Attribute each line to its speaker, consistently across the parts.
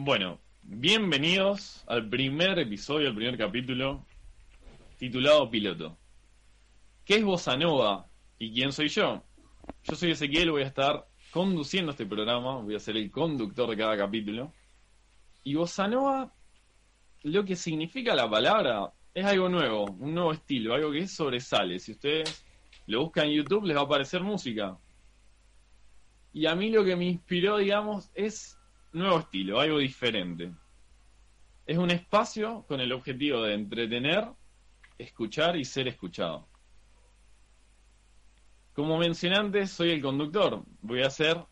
Speaker 1: Bueno, bienvenidos al primer episodio, al primer capítulo titulado Piloto. ¿Qué es Bossa Nova y quién soy yo? Yo soy Ezequiel, voy a estar conduciendo este programa, voy a ser el conductor de cada capítulo. Y Bossa Nova, lo que significa la palabra, es algo nuevo, un nuevo estilo, algo que sobresale. Si ustedes lo buscan en YouTube, les va a aparecer música. Y a mí lo que me inspiró, digamos, es nuevo estilo, algo diferente. Es un espacio con el objetivo de entretener, escuchar y ser escuchado. Como mencioné antes, soy el conductor. Voy a ser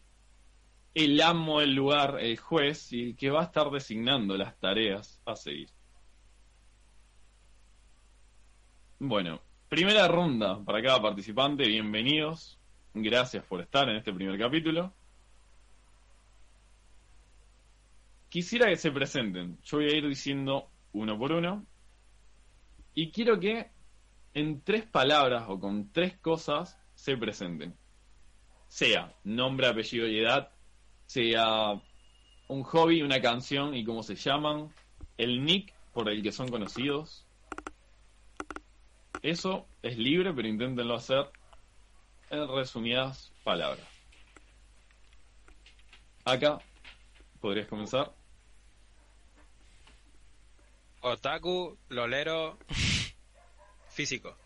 Speaker 1: el amo del lugar, el juez, y el que va a estar designando las tareas a seguir. Bueno, primera ronda para cada participante. Bienvenidos. Gracias por estar en este primer capítulo. Quisiera que se presenten. Yo voy a ir diciendo uno por uno. Y quiero que en tres palabras o con tres cosas se presenten. Sea nombre, apellido y edad, sea un hobby, una canción y cómo se llaman, el nick por el que son conocidos. Eso es libre, pero inténtenlo hacer en resumidas palabras. Acá, ¿podrías comenzar?
Speaker 2: Otaku, lolero, físico.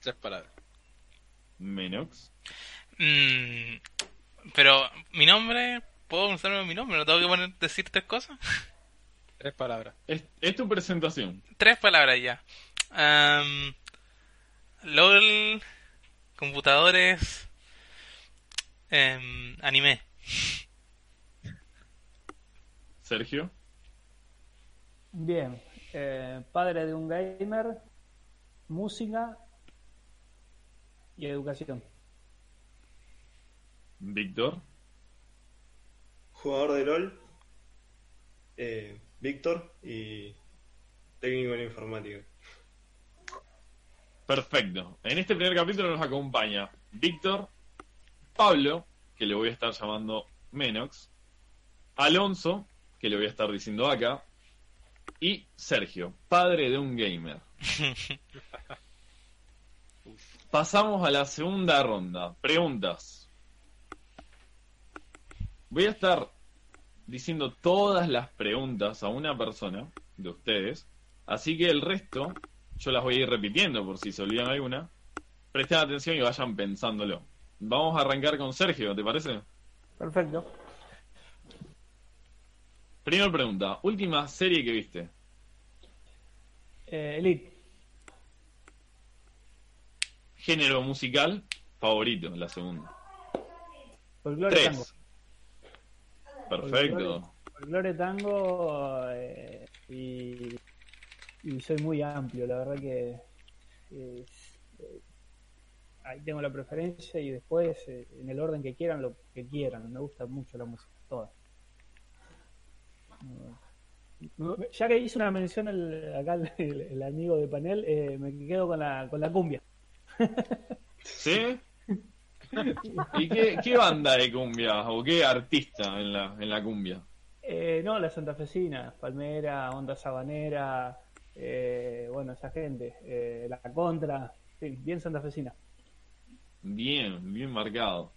Speaker 2: Tres palabras.
Speaker 1: Menox.
Speaker 3: Mm, pero, ¿mi nombre? ¿Puedo usar mi nombre? ¿No tengo que poner, decir tres cosas?
Speaker 2: Tres palabras.
Speaker 1: Es, es tu presentación.
Speaker 3: Tres palabras ya. Am, LOL, computadores, em, anime.
Speaker 1: Sergio.
Speaker 4: Bien, eh, padre de un gamer, música y educación.
Speaker 1: Víctor.
Speaker 5: Jugador de LOL, eh, Víctor y técnico en informática.
Speaker 1: Perfecto. En este primer capítulo nos acompaña Víctor, Pablo, que le voy a estar llamando Menox, Alonso, que le voy a estar diciendo acá, y Sergio, padre de un gamer. Pasamos a la segunda ronda. Preguntas. Voy a estar diciendo todas las preguntas a una persona de ustedes, así que el resto yo las voy a ir repitiendo por si se olvidan alguna. Presten atención y vayan pensándolo. Vamos a arrancar con Sergio, ¿te parece?
Speaker 4: Perfecto.
Speaker 1: Primera pregunta, última serie que viste.
Speaker 4: Eh, Elite,
Speaker 1: Género musical favorito, la segunda.
Speaker 4: folclore tango.
Speaker 1: Tres. Perfecto.
Speaker 4: Folclore tango eh, y, y soy muy amplio, la verdad que eh, eh, ahí tengo la preferencia y después eh, en el orden que quieran, lo que quieran. Me gusta mucho la música, toda. Ya que hice una mención el, acá el, el amigo de panel, eh, me quedo con la, con la cumbia.
Speaker 1: ¿Sí? ¿Y qué, qué banda de cumbia o qué artista en la, en la cumbia?
Speaker 4: Eh, no, la santafesina, Palmera, Onda Sabanera, eh, bueno, esa gente, eh, la Contra, sí, bien santafesina.
Speaker 1: Bien, bien marcado.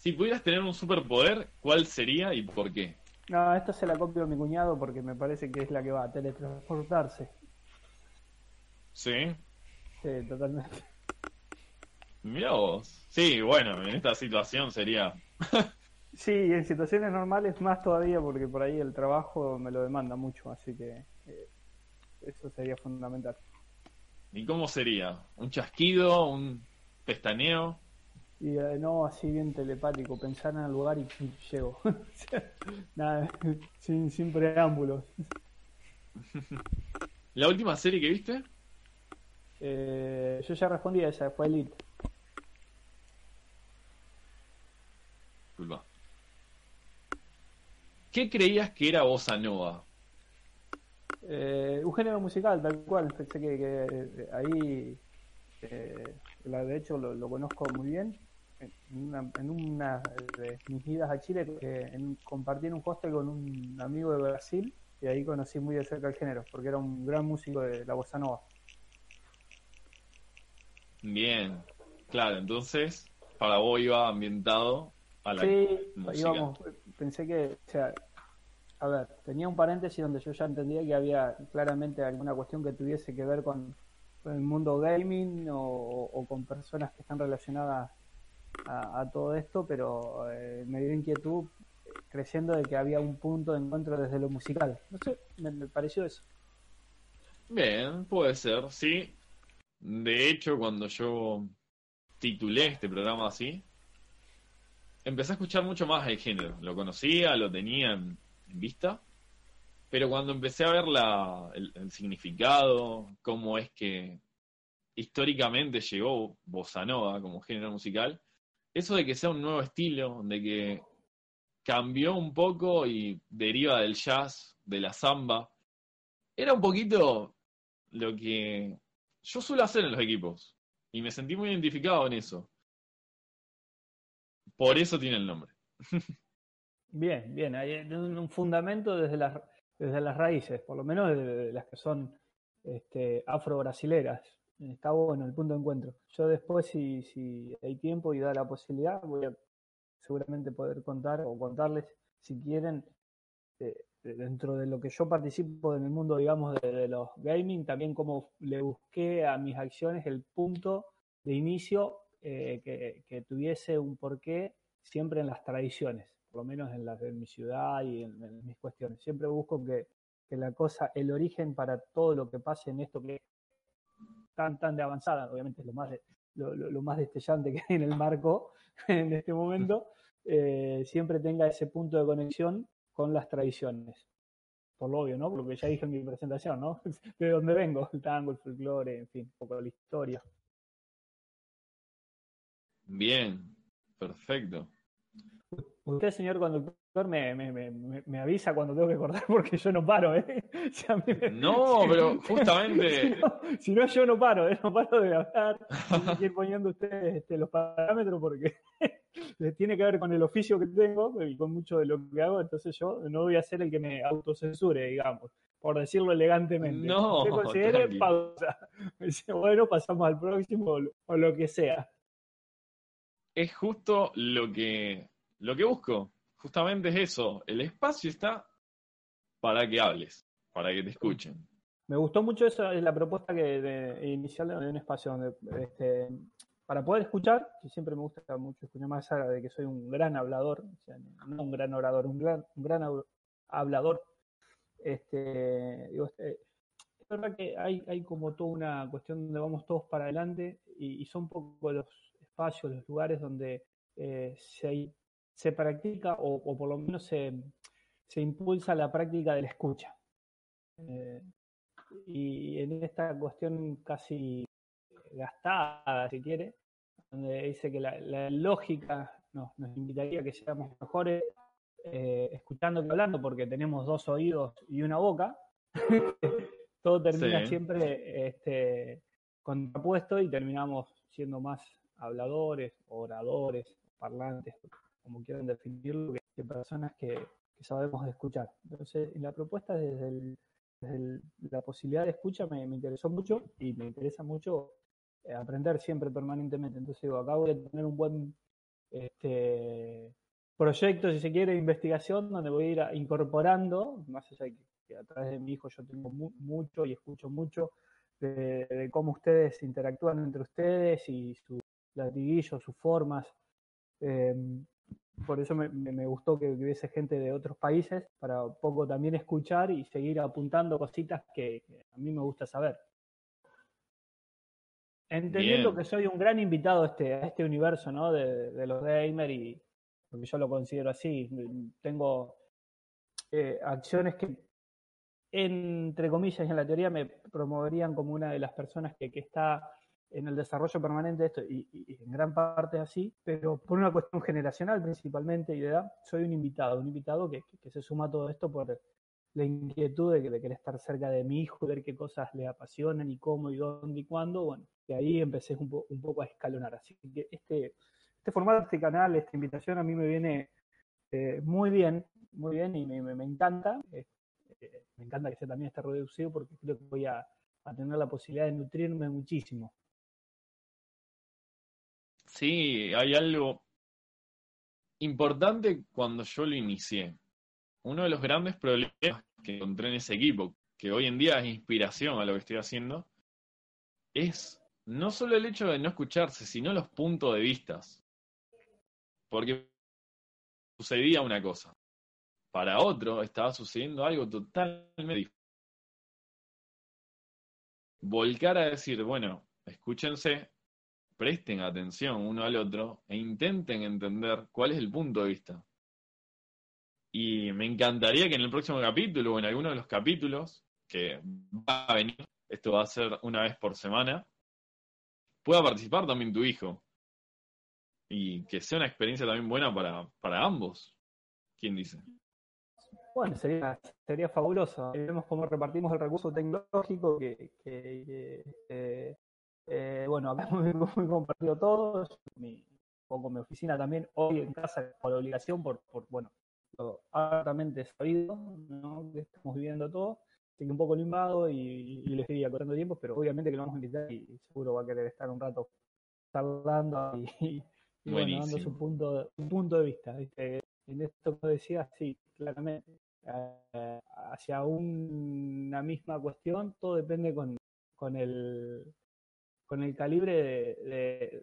Speaker 1: Si pudieras tener un superpoder, ¿cuál sería y por qué?
Speaker 4: No, esta se la copio a mi cuñado porque me parece que es la que va a teletransportarse.
Speaker 1: ¿Sí?
Speaker 4: Sí, totalmente.
Speaker 1: Mira vos. Sí, bueno, en esta situación sería...
Speaker 4: Sí, en situaciones normales más todavía porque por ahí el trabajo me lo demanda mucho, así que eh, eso sería fundamental.
Speaker 1: ¿Y cómo sería? ¿Un chasquido? ¿Un pestaneo?
Speaker 4: Y no, así bien telepático, pensar en el lugar y pum, llego. O sea, Nada, sin, sin preámbulos.
Speaker 1: ¿La última serie que viste?
Speaker 4: Eh, yo ya respondí a esa, fue Elite.
Speaker 1: Disculpa. ¿Qué creías que era Bossa Nova?
Speaker 4: Eh, un género musical, tal cual. Pensé que, que, eh, ahí, eh, la, de hecho, lo, lo conozco muy bien. En una, en una de mis idas a Chile, en- compartí en un hostel con un amigo de Brasil y ahí conocí muy de cerca el género, porque era un gran músico de la bossa nova.
Speaker 1: Bien, claro, entonces para vos iba ambientado a la
Speaker 4: Sí,
Speaker 1: música.
Speaker 4: íbamos, pensé que, o sea, a ver, tenía un paréntesis donde yo ya entendía que había claramente alguna cuestión que tuviese que ver con, con el mundo gaming o, o con personas que están relacionadas a, todo esto, pero eh, me dio inquietud creciendo de que había un punto de encuentro desde lo musical. No sé, me, pareció eso.
Speaker 1: Bien, puede ser, sí. De hecho, cuando yo titulé este programa así, empecé a escuchar mucho más el género. Lo conocía, lo tenía en, en vista, pero cuando empecé a ver la, el, el significado, cómo es que históricamente llegó Bossa Nova como género musical, eso de que sea un nuevo estilo, de que cambió un poco y deriva del jazz, de la samba, era un poquito lo que yo suelo hacer en los equipos. Y me sentí muy identificado en eso. Por eso tiene el nombre.
Speaker 4: Bien, bien, hay un, un fundamento desde las, desde las raíces, por lo menos de, de las que son este, afro-brasileras. Está bueno el punto de encuentro. Yo después, si, si hay tiempo y da la posibilidad, voy a seguramente poder contar o contarles, si quieren, eh, dentro de lo que yo participo en el mundo, digamos, de, los gaming, también como le busqué a mis acciones el punto de inicio eh, que, que tuviese un porqué siempre en las tradiciones, por lo menos en las de mi ciudad y en, mis cuestiones. Siempre busco que, que, la cosa, el origen para todo lo que pase en esto que tan, tan de avanzada, obviamente es lo más, de, lo, lo, lo, más destellante que hay en el marco en este momento, eh, siempre tenga ese punto de conexión con las tradiciones. Por lo obvio, ¿no? Por lo que ya dije en mi presentación, ¿no? De dónde vengo, el tango, el folclore, en fin, un poco de la historia.
Speaker 1: Bien, perfecto.
Speaker 4: Usted, señor conductor, me, me, me, avisa cuando tengo que cortar porque yo no paro, ¿eh?
Speaker 1: Me... No, pero justamente.
Speaker 4: si, no, si, no, yo no paro, ¿eh? No paro de hablar y ir poniendo ustedes este, los parámetros porque tiene que ver con el oficio que tengo y con mucho de lo que hago, entonces yo no voy a ser el que me autocensure, digamos, por decirlo elegantemente.
Speaker 1: No,
Speaker 4: Usted considere
Speaker 1: tranqui.
Speaker 4: pausa. Dice, bueno, pasamos al próximo o lo que sea.
Speaker 1: Es justo lo que lo que busco, justamente es eso. El espacio está para que hables, para que te escuchen.
Speaker 4: Me gustó mucho esa la propuesta que de, inicial de un espacio donde este, para poder escuchar, que siempre me gusta mucho escuchar más allá de que soy un gran hablador, o sea, no un gran orador, un gran, un gran hablador. Este, digo, este, es verdad que hay, hay como toda una cuestión donde vamos todos para adelante y, y son poco los espacios, los lugares donde eh, se hay se practica o, o, por lo menos se, se, impulsa la práctica de la escucha. Eh, y en esta cuestión casi gastada, si quiere, donde dice que la, la lógica nos, nos, invitaría a que seamos mejores eh, escuchando que hablando, porque tenemos dos oídos y una boca, todo termina sí. siempre este, contrapuesto y terminamos siendo más habladores, oradores, parlantes, como quieran definirlo, que personas que, que sabemos escuchar. Entonces, la propuesta desde, la posibilidad de escucha me, interesó mucho y me interesa mucho eh, aprender siempre permanentemente. Entonces, digo, acabo de tener un buen este, proyecto, si se quiere, de investigación, donde voy a ir a, incorporando, más allá de que, a través de mi hijo yo tengo mu mucho y escucho mucho de, de, cómo ustedes interactúan entre ustedes y sus latiguillos, sus formas. Eh, por eso me, me, gustó que hubiese gente de otros países para un poco también escuchar y seguir apuntando cositas que, a mí me gusta saber. entendiendo
Speaker 1: Bien.
Speaker 4: que soy un gran invitado a este, a este universo, ¿no? De, de los gamers y porque yo lo considero así. Tengo eh, acciones que, entre comillas, en la teoría me promoverían como una de las personas que, que está en el desarrollo permanente de esto, y, y- en gran parte así, pero por una cuestión generacional principalmente y de edad, soy un invitado, un invitado que, que- se suma a todo esto por la inquietud de, de querer estar cerca de mi hijo, ver qué cosas le apasionan y cómo y dónde y cuándo. Bueno, de ahí empecé un, po- un poco a escalonar. Así que este, este formato, este canal, esta invitación a mí me viene eh, muy bien, muy bien y me, me- me encanta. Eh, eh, me encanta que sea también esté reducido porque creo que voy a, a tener la posibilidad de nutrirme muchísimo.
Speaker 1: Sí, hay algo importante cuando yo lo inicié. Uno de los grandes problemas que encontré en ese equipo, que hoy en día es inspiración a lo que estoy haciendo, es no solo el hecho de no escucharse, sino los puntos de vistas. Porque sucedía una cosa. Para otro estaba sucediendo algo totalmente diferente. Volcar a decir, bueno, escúchense, presten atención uno al otro e intenten entender cuál es el punto de vista. Y me encantaría que en el próximo capítulo o en alguno de los capítulos que va a venir, esto va a ser una vez por semana, pueda participar también tu hijo. Y que sea una experiencia también buena para, para ambos. ¿Quién dice?
Speaker 4: Bueno, sería, sería fabuloso. Vemos cómo repartimos el recurso tecnológico que, que- que, eh, eh, bueno, acá hemos hemos compartido todos, mi, poco mi oficina también, hoy en casa por obligación, por, por bueno, lo altamente sabido, ¿no? que estamos viviendo todo, así que un poco limbado y, y le estoy acortando tiempo, pero obviamente que lo vamos a invitar y seguro va a querer estar un rato charlando y, y bueno, dando su punto, su punto de vista. ¿viste? En esto que decías, sí, claramente, eh, hacia un- una misma cuestión, todo depende con, con el con el calibre de, de-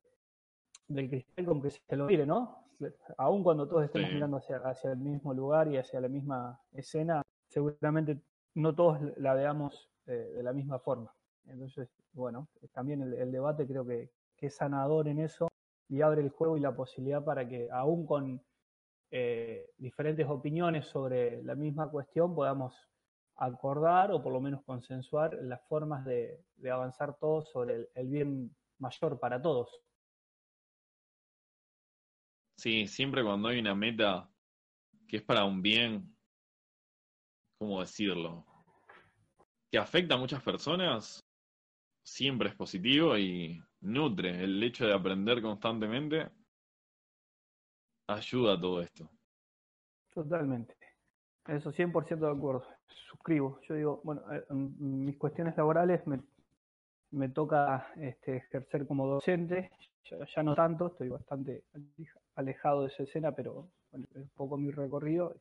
Speaker 4: del cristal con que se lo mire, ¿no? Aún cuando todos estemos
Speaker 1: Sí.
Speaker 4: mirando hacia, hacia el mismo lugar y hacia la misma escena, seguramente no todos la veamos eh, de la misma forma. Entonces, bueno, también el, el debate creo que, que es sanador en eso y abre el juego y la posibilidad para que aún con eh, diferentes opiniones sobre la misma cuestión podamos acordar o por lo menos consensuar las formas de, de avanzar todos sobre el, el bien mayor para todos.
Speaker 1: Sí, siempre cuando hay una meta que es para un bien, ¿cómo decirlo? Que afecta a muchas personas, siempre es positivo y nutre. El hecho de aprender constantemente ayuda a todo esto.
Speaker 4: Totalmente. Eso 100% de acuerdo. Suscribo. Yo digo, bueno, eh, en mis cuestiones laborales me, me toca este, ejercer como docente. Ya, ya no tanto, estoy bastante alejado de esa escena, pero es un poco mi recorrido.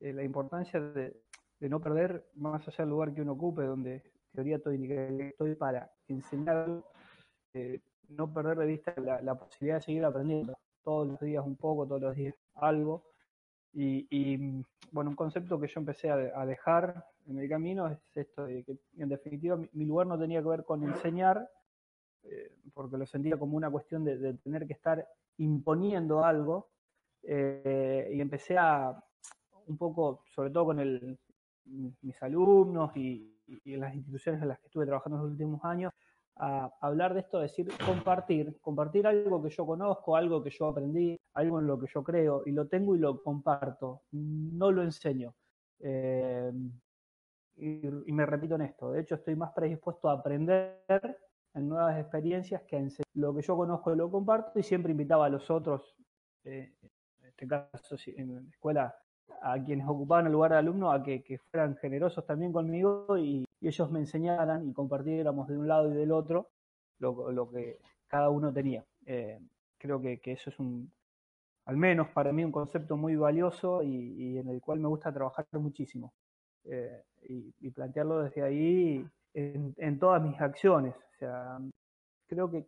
Speaker 4: Eh, la importancia de, no perder, más allá del lugar que uno ocupe, donde teoría estoy, estoy para enseñar, eh, no perder de vista la posibilidad de seguir aprendiendo todos los días un poco, todos los días algo. Y, y, bueno, un concepto que yo empecé a, dejar en el camino es esto de que en definitiva mi, lugar no tenía que ver con enseñar, eh, porque lo sentía como una cuestión de, tener que estar imponiendo algo, eh, y empecé a un poco, sobre todo con mis alumnos y, y, las instituciones en las que estuve trabajando en los últimos años, a hablar de esto, decir compartir, compartir algo que yo conozco, algo que yo aprendí, algo en lo que yo creo y lo tengo y lo comparto, no lo enseño. Eh, y, y, me repito en esto, de hecho estoy más predispuesto a aprender en nuevas experiencias que a enseñar. Lo que yo conozco lo comparto y siempre invitaba a los otros, eh, en este caso en la escuela, a quienes ocupaban el lugar de alumno a que, que fueran generosos también conmigo y, y, ellos me enseñaran y compartiéramos de un lado y del otro lo, lo que cada uno tenía. Eh, creo que, que, eso es un, al menos para mí, un concepto muy valioso y, y en el cual me gusta trabajar muchísimo eh, y, plantearlo desde ahí en, en, todas mis acciones. O sea, creo que,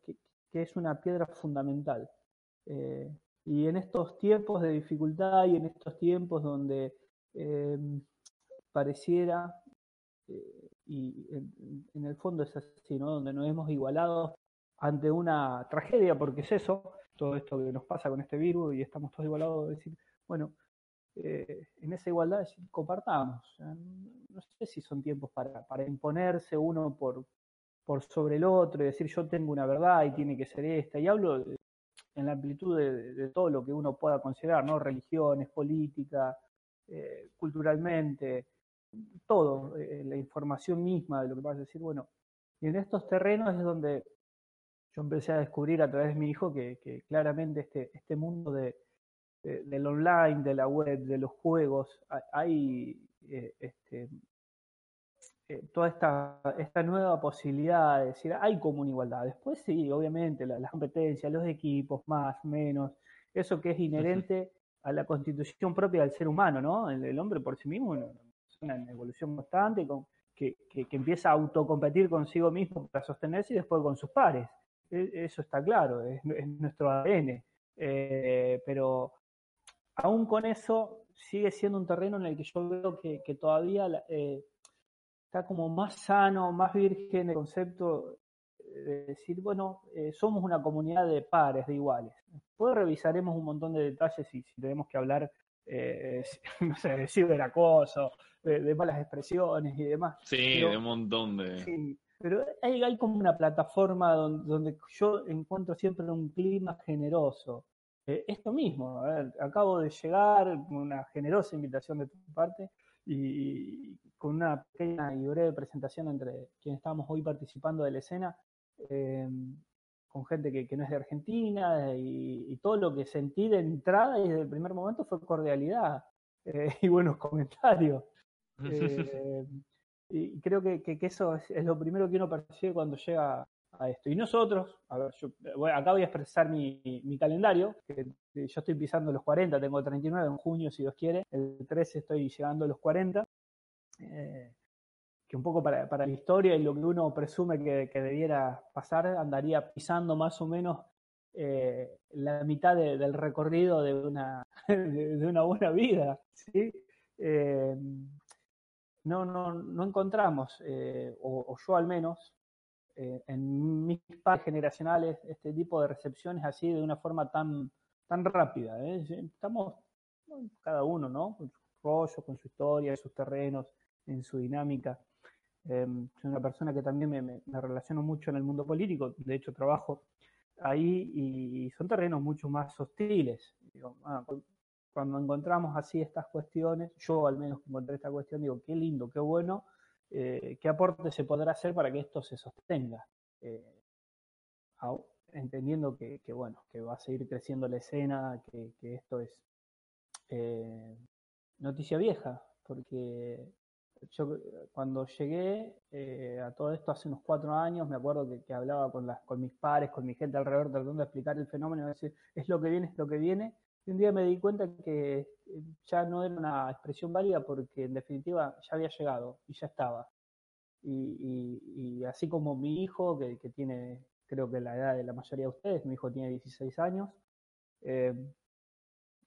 Speaker 4: que es una piedra fundamental. Eh, y en estos tiempos de dificultad y en estos tiempos donde pareciera, y en, el fondo es así, ¿no? donde nos hemos igualado ante una tragedia, porque es eso, todo esto que nos pasa con este virus y estamos todos igualados, decir, bueno, eh, en esa igualdad compartamos. No sé si son tiempos para, para imponerse uno por, por sobre el otro y decir yo tengo una verdad y tiene que ser esta. Y hablo en la amplitud de, todo lo que uno pueda considerar, ¿no? Religiones, política, eh, culturalmente, todo, eh, la información misma de lo que vas a decir. Bueno, y en estos terrenos es donde yo empecé a descubrir a través de mi hijo que, que claramente este, este mundo de, del online, de la web, de los juegos, hay eh, este, eh, toda esta, esta nueva posibilidad de decir, hay como una igualdad. Después sí, obviamente, las competencias, los equipos, más, menos, eso que es inherente a la constitución propia del ser humano, ¿no? El, hombre por sí mismo es una evolución constante con, que, que, empieza a autocompetir consigo mismo para sostenerse y después con sus pares. E, eso está claro, es, nuestro ADN. Eh, pero aún con eso sigue siendo un terreno en el que yo veo que, todavía eh, está como más sano, más virgen el concepto de decir, bueno, eh, somos una comunidad de pares, de iguales. Después revisaremos un montón de detalles y si tenemos que hablar, no sé, de ciberacoso, de, malas expresiones y demás.
Speaker 1: Sí, de un montón de...
Speaker 4: Sí, pero hay, hay, como una plataforma donde, donde yo encuentro siempre un clima generoso, eh, esto mismo, acabo de llegar, una generosa invitación de tu parte y, con una pequeña y breve presentación entre quienes estamos hoy participando de la escena, eh, con gente que, no es de Argentina y, todo lo que sentí de entrada y desde el primer momento fue cordialidad eh, y buenos comentarios. Y creo que, eso es, lo primero que uno percibe cuando llega a esto. Y nosotros, acá voy a expresar mi, mi, calendario, que yo estoy pisando los 40, tengo 39 en junio, si Dios quiere, el 13 estoy llegando a los 40, eh, que un poco para, para, la historia y lo que uno presume que, que debiera pasar, andaría pisando más o menos eh, la mitad del recorrido de una, de, una buena vida, ¿sí? Eh, no, no, no encontramos, o, o yo al menos, eh, en mis padres generacionales este tipo de recepciones así de una forma tan, tan rápida. ¿eh? Estamos cada uno, ¿no? Con su rollo, con su historia, sus terrenos, en su dinámica. Em, soy una persona que también me, me, relaciono mucho en el mundo político, de hecho trabajo ahí y son terrenos mucho más hostiles. Ah, cuando encontramos así estas cuestiones, yo al menos encontré esta cuestión, digo, qué lindo, qué bueno eh, qué aporte se podrá hacer para que esto se sostenga. Eh, entendiendo que, bueno, que va a seguir creciendo la escena, que, esto es eh, noticia vieja, porque yo cuando llegué a todo esto hace unos cuatro años, me acuerdo que, hablaba con, las, con mis pares, con mi gente alrededor, tratando de explicar el fenómeno, y decir, es lo que viene, es lo que viene, y un día me di cuenta que eh, ya no era una expresión válida porque en definitiva ya había llegado y ya estaba. Y, así como mi hijo, que, tiene creo que la edad de la mayoría de ustedes, mi hijo tiene 16 años, eh,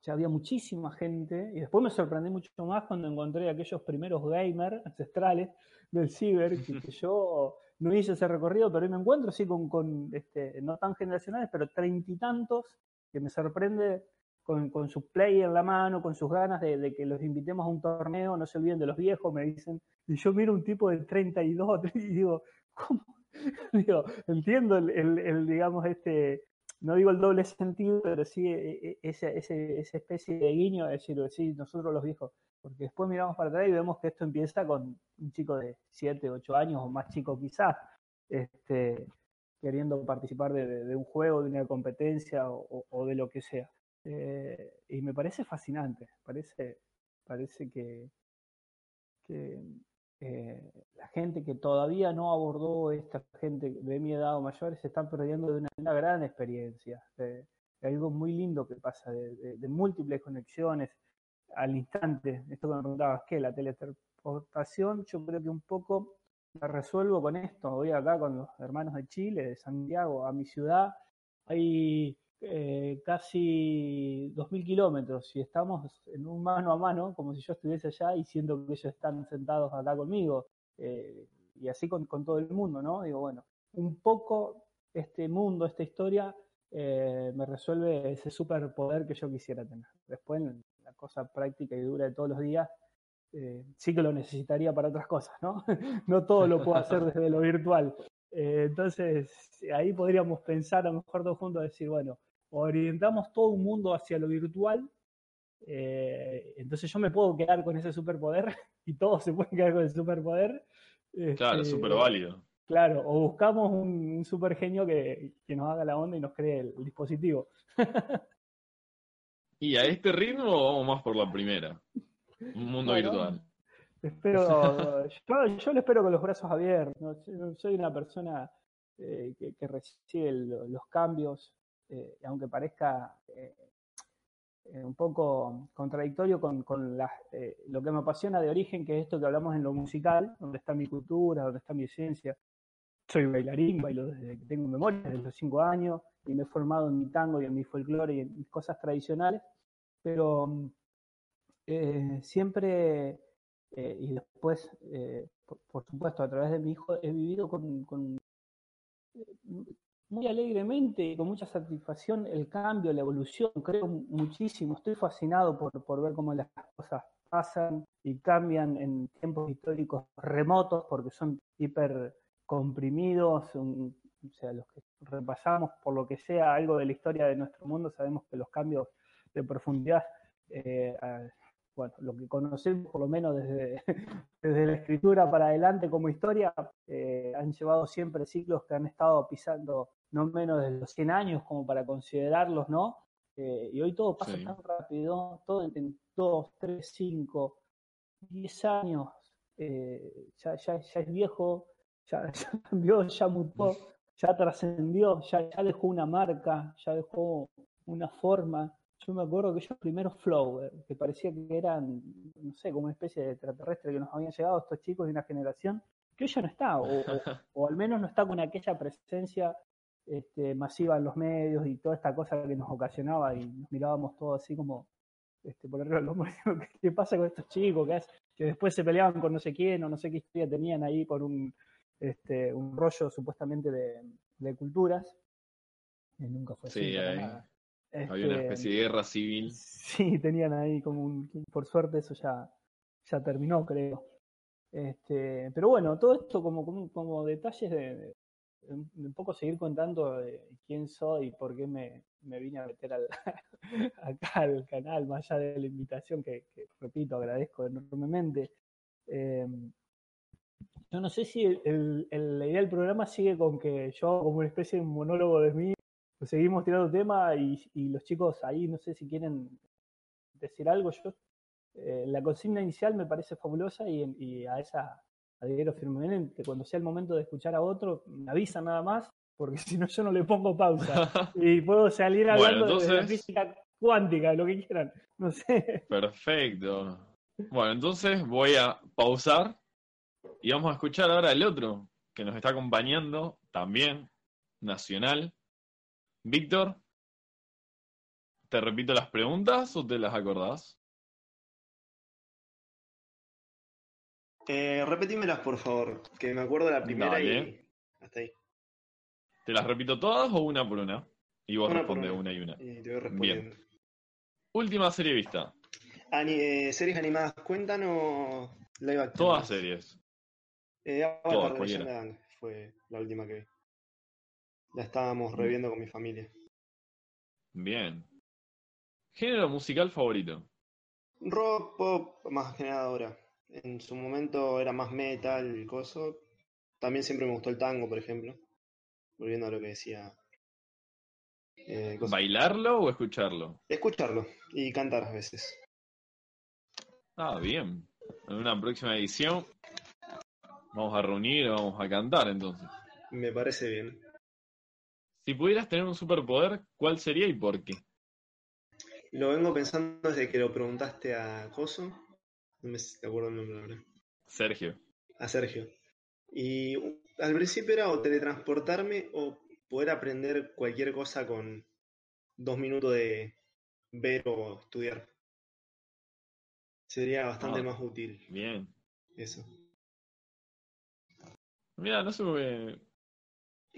Speaker 4: ya había muchísima gente y después me sorprendí mucho más cuando encontré aquellos primeros gamers ancestrales del ciber que, yo no hice ese recorrido, pero hoy me encuentro así con, con este, no tan generacionales, pero treinta y tantos que me sorprende con, su play en la mano, con sus ganas de, que los invitemos a un torneo, no se olviden de los viejos, me dicen. Y yo miro un tipo de 32 y digo, ¿cómo? digo, entiendo el, digamos, este, no digo el doble sentido, pero sí e, e, esa, esa, especie de guiño, es decir, sí, nosotros los viejos. Porque después miramos para atrás y vemos que esto empieza con un chico de 7, 8 años o más chico quizás, este, queriendo participar de, un juego, de una competencia o de lo que sea. Eh, y me parece fascinante, parece, parece que, eh, la gente que todavía no abordó esta gente de mi edad o mayores se están perdiendo de una, gran experiencia, de, algo muy lindo que pasa, de, múltiples conexiones al instante. Esto que me preguntabas, ¿qué? La teletransportación, yo creo que un poco la resuelvo con esto. Voy acá con los hermanos de Chile, de Santiago, a mi ciudad. Hay eh, casi 2.000 kilómetros y estamos en un mano a mano, como si yo estuviese allá y siento que ellos están sentados acá conmigo, eh, y así con, todo el mundo, ¿no? Digo, bueno, un poco este mundo, esta historia, eh, me resuelve ese superpoder que yo quisiera tener. Después, la cosa práctica y dura de todos los días, sí que lo necesitaría para otras cosas, ¿no? no todo lo puedo hacer desde lo virtual. Entonces, ahí podríamos pensar a lo mejor todos juntos, decir, bueno, orientamos todo un mundo hacia lo virtual, eh, entonces yo me puedo quedar con ese superpoder y todos se pueden quedar con el superpoder.
Speaker 1: Claro,
Speaker 4: Este,
Speaker 1: súper válido.
Speaker 4: Claro, o buscamos un, un super genio que, que nos haga la onda y nos cree el, el dispositivo.
Speaker 1: ¿Y a este ritmo vamos más por la primera? Un mundo
Speaker 4: Bueno,
Speaker 1: virtual.
Speaker 4: Espero, yo, yo lo espero con los brazos abiertos. soy una persona eh, que, que recibe el- los cambios, eh, aunque parezca eh, eh, un poco contradictorio con, eh, lo que me apasiona de origen, que es esto que hablamos en lo musical, donde está mi cultura, donde está mi esencia. Soy bailarín, bailo desde que tengo memoria, desde los cinco años, y me he formado en mi tango y en mi folclore y en mis cosas tradicionales, pero siempre, y después, eh, por, por supuesto, a través de mi hijo, he vivido con, muy alegremente y con mucha satisfacción el cambio, la evolución. Creo muchísimo, estoy fascinado por, por ver cómo las cosas pasan y cambian en tiempos históricos remotos, porque son hiper comprimidos, un- o sea, los que repasamos por lo que sea algo de la historia de nuestro mundo, sabemos que los cambios de profundidad, eh, bueno, lo que conocemos por lo menos desde, desde la escritura para adelante como historia, eh, han llevado siempre ciclos que han estado pisando no menos de los 100 años como para considerarlos, ¿no? Eh, y hoy todo pasa
Speaker 1: Sí.
Speaker 4: tan rápido, todo en 2, 3, 5, 10 años, eh, ya, ya, ya es viejo, ya, ya cambió, ya mutó, ya trascendió, ya, ya dejó una marca, ya dejó una forma. Yo me acuerdo que ellos primeros flow, eh, que parecía que eran, no sé, como una especie de extraterrestre que nos habían llegado estos chicos de una generación, que hoy ya no está, o, o- o al menos no está con aquella presencia este, masiva en los medios y toda esta cosa que nos ocasionaba y nos mirábamos todos así como este, por arriba del hombro, ¿qué, pasa con estos chicos? Que, es- que después se peleaban con no sé quién o no sé qué historia tenían ahí por un, este, un rollo supuestamente de, de culturas. Y nunca fue así para.
Speaker 1: Había una
Speaker 4: Este,
Speaker 1: especie de guerra civil.
Speaker 4: Sí, tenían ahí como un. Por suerte eso ya, ya terminó, creo. Este, pero bueno, todo esto como, como, como detalles de, de- de un poco seguir contando quién soy y por qué me, me vine a meter al, acá al canal, más allá de la invitación que, repito, agradezco enormemente. Eh, yo no sé si el- la idea del programa sigue con que yo como una especie de monólogo de mí, pues seguimos tirando tema y, y los chicos ahí no sé si quieren decir algo. Yo eh, la consigna inicial me parece fabulosa y a esa adhiero firmemente. Cuando sea el momento de escuchar a otro, me avisan nada más, porque si no yo no le pongo pausa y puedo salir
Speaker 1: Bueno,
Speaker 4: hablando de- la física cuántica, lo que quieran. No sé.
Speaker 1: Perfecto. Bueno, entonces voy a pausar y vamos a escuchar ahora el otro que nos está acompañando también, nacional. Víctor, ¿te repito las preguntas o te las acordás?
Speaker 5: Eh, repetímelas, por favor, que me acuerdo la primera y
Speaker 1: Dale.
Speaker 5: hasta ahí.
Speaker 1: ¿Te las repito todas o una por una? Y vos respondes
Speaker 5: una.
Speaker 1: una y una.
Speaker 5: Y te voy respondiendo.
Speaker 1: Última serie vista.
Speaker 5: Ani- eh, ¿Series animadas cuentan o live action?
Speaker 1: Todas series.
Speaker 5: Eh, Avatar
Speaker 1: Todas,
Speaker 5: de de Aang fue la última que vi. La estábamos reviendo con mi familia.
Speaker 1: Bien. Género musical favorito.
Speaker 5: Rock, pop, más que nada ahora. En su momento era más metal, coso. También siempre me gustó el tango, por ejemplo. Volviendo a lo que decía. Eh.
Speaker 1: ¿Bailarlo o escucharlo?
Speaker 5: Escucharlo y cantar a veces.
Speaker 1: Ah, bien. En una próxima edición vamos a reunir y vamos a cantar entonces.
Speaker 5: Me parece bien.
Speaker 1: Si pudieras tener un superpoder, ¿cuál sería y por qué?
Speaker 5: Lo vengo pensando desde que lo preguntaste a Coso. No me acuerdo el nombre ahora.
Speaker 1: Sergio.
Speaker 5: A Sergio. Y al principio era o teletransportarme o poder aprender cualquier cosa con dos minutos de ver o estudiar. Sería bastante
Speaker 1: Ah.
Speaker 5: más útil
Speaker 1: Bien.
Speaker 5: eso.
Speaker 1: Mira, no se me,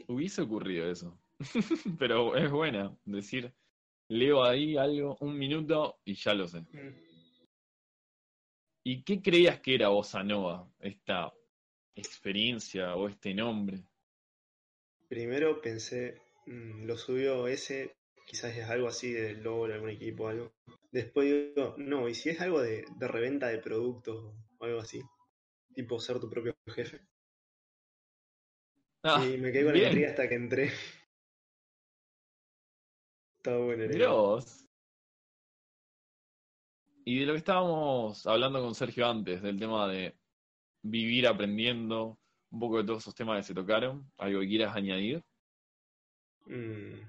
Speaker 1: hubiese ocurrido eso. Pero es buena decir, leo ahí algo, un minuto y ya lo sé.
Speaker 5: Mm.
Speaker 1: ¿Y qué creías que era Bossa Nova, esta experiencia o este nombre?
Speaker 5: Primero pensé, mm, lo subió ese, quizás es algo así del logo de algún equipo o algo. Después digo, no, y si es algo de, de reventa de productos o algo así, tipo ser tu propio jefe.
Speaker 1: Ah,
Speaker 5: y me quedé con la intriga hasta que entré. Está bueno.
Speaker 1: Vos. Y de lo que estábamos hablando con Sergio antes, del tema de vivir aprendiendo, un poco de todos esos temas que se tocaron, algo que quieras añadir.
Speaker 5: Mm.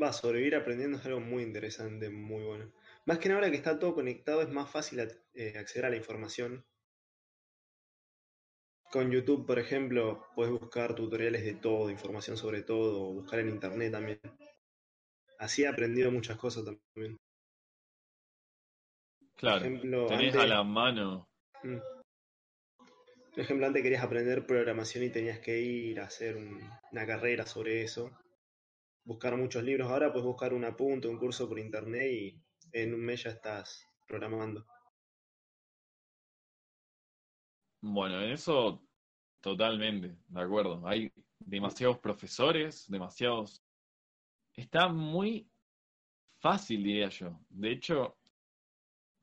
Speaker 5: Va, sobrevivir aprendiendo es algo muy interesante, muy bueno. Más que nada ahora que está todo conectado, es más fácil eh, acceder a la información. Con YouTube, por ejemplo, puedes buscar tutoriales de todo, información sobre todo, o buscar en internet también. Así he aprendido muchas cosas también.
Speaker 1: Claro,
Speaker 5: ejemplo,
Speaker 1: tenés
Speaker 5: antes-
Speaker 1: a la mano.
Speaker 5: Mm. Por ejemplo, antes querías aprender programación y tenías que ir a hacer un- una carrera sobre eso. Buscar muchos libros. Ahora puedes buscar un apunte, un curso por internet y en un mes ya estás programando.
Speaker 1: Bueno, en eso totalmente, de acuerdo. Hay demasiados profesores, demasiados... Está muy fácil, diría yo. De hecho,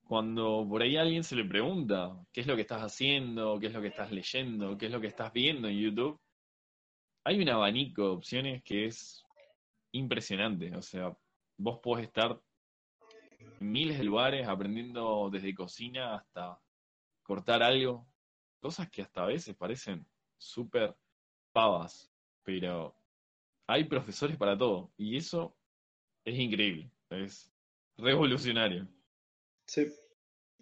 Speaker 1: cuando por ahí alguien se le pregunta qué es lo que estás haciendo, qué es lo que estás leyendo, qué es lo que estás viendo en YouTube, hay un abanico de opciones que es impresionante. O sea, vos podés estar en miles de lugares aprendiendo desde cocina hasta cortar algo, cosas que hasta a veces parecen súper pavas, pero hay profesores para todo y eso es increíble, es revolucionario.
Speaker 5: Sí.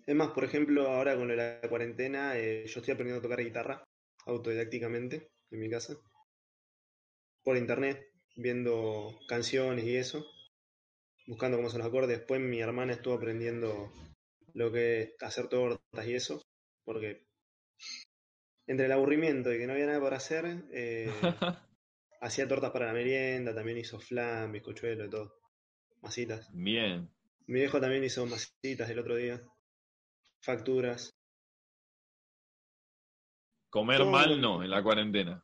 Speaker 5: Es más, por ejemplo, ahora con la cuarentena, eh, yo estoy aprendiendo a tocar guitarra autodidácticamente en mi casa. Por internet, viendo canciones y eso. Buscando cómo son los acordes. Después mi hermana estuvo aprendiendo lo que es hacer tortas y eso. Porque entre el aburrimiento y que no había nada para hacer, eh, hacía tortas para la merienda, también hizo flan, bizcochuelo y todo. Masitas.
Speaker 1: Bien,
Speaker 5: Mi viejo también hizo masitas el otro día. Facturas.
Speaker 1: comer
Speaker 5: Todo
Speaker 1: mal
Speaker 5: lo-
Speaker 1: no en la cuarentena.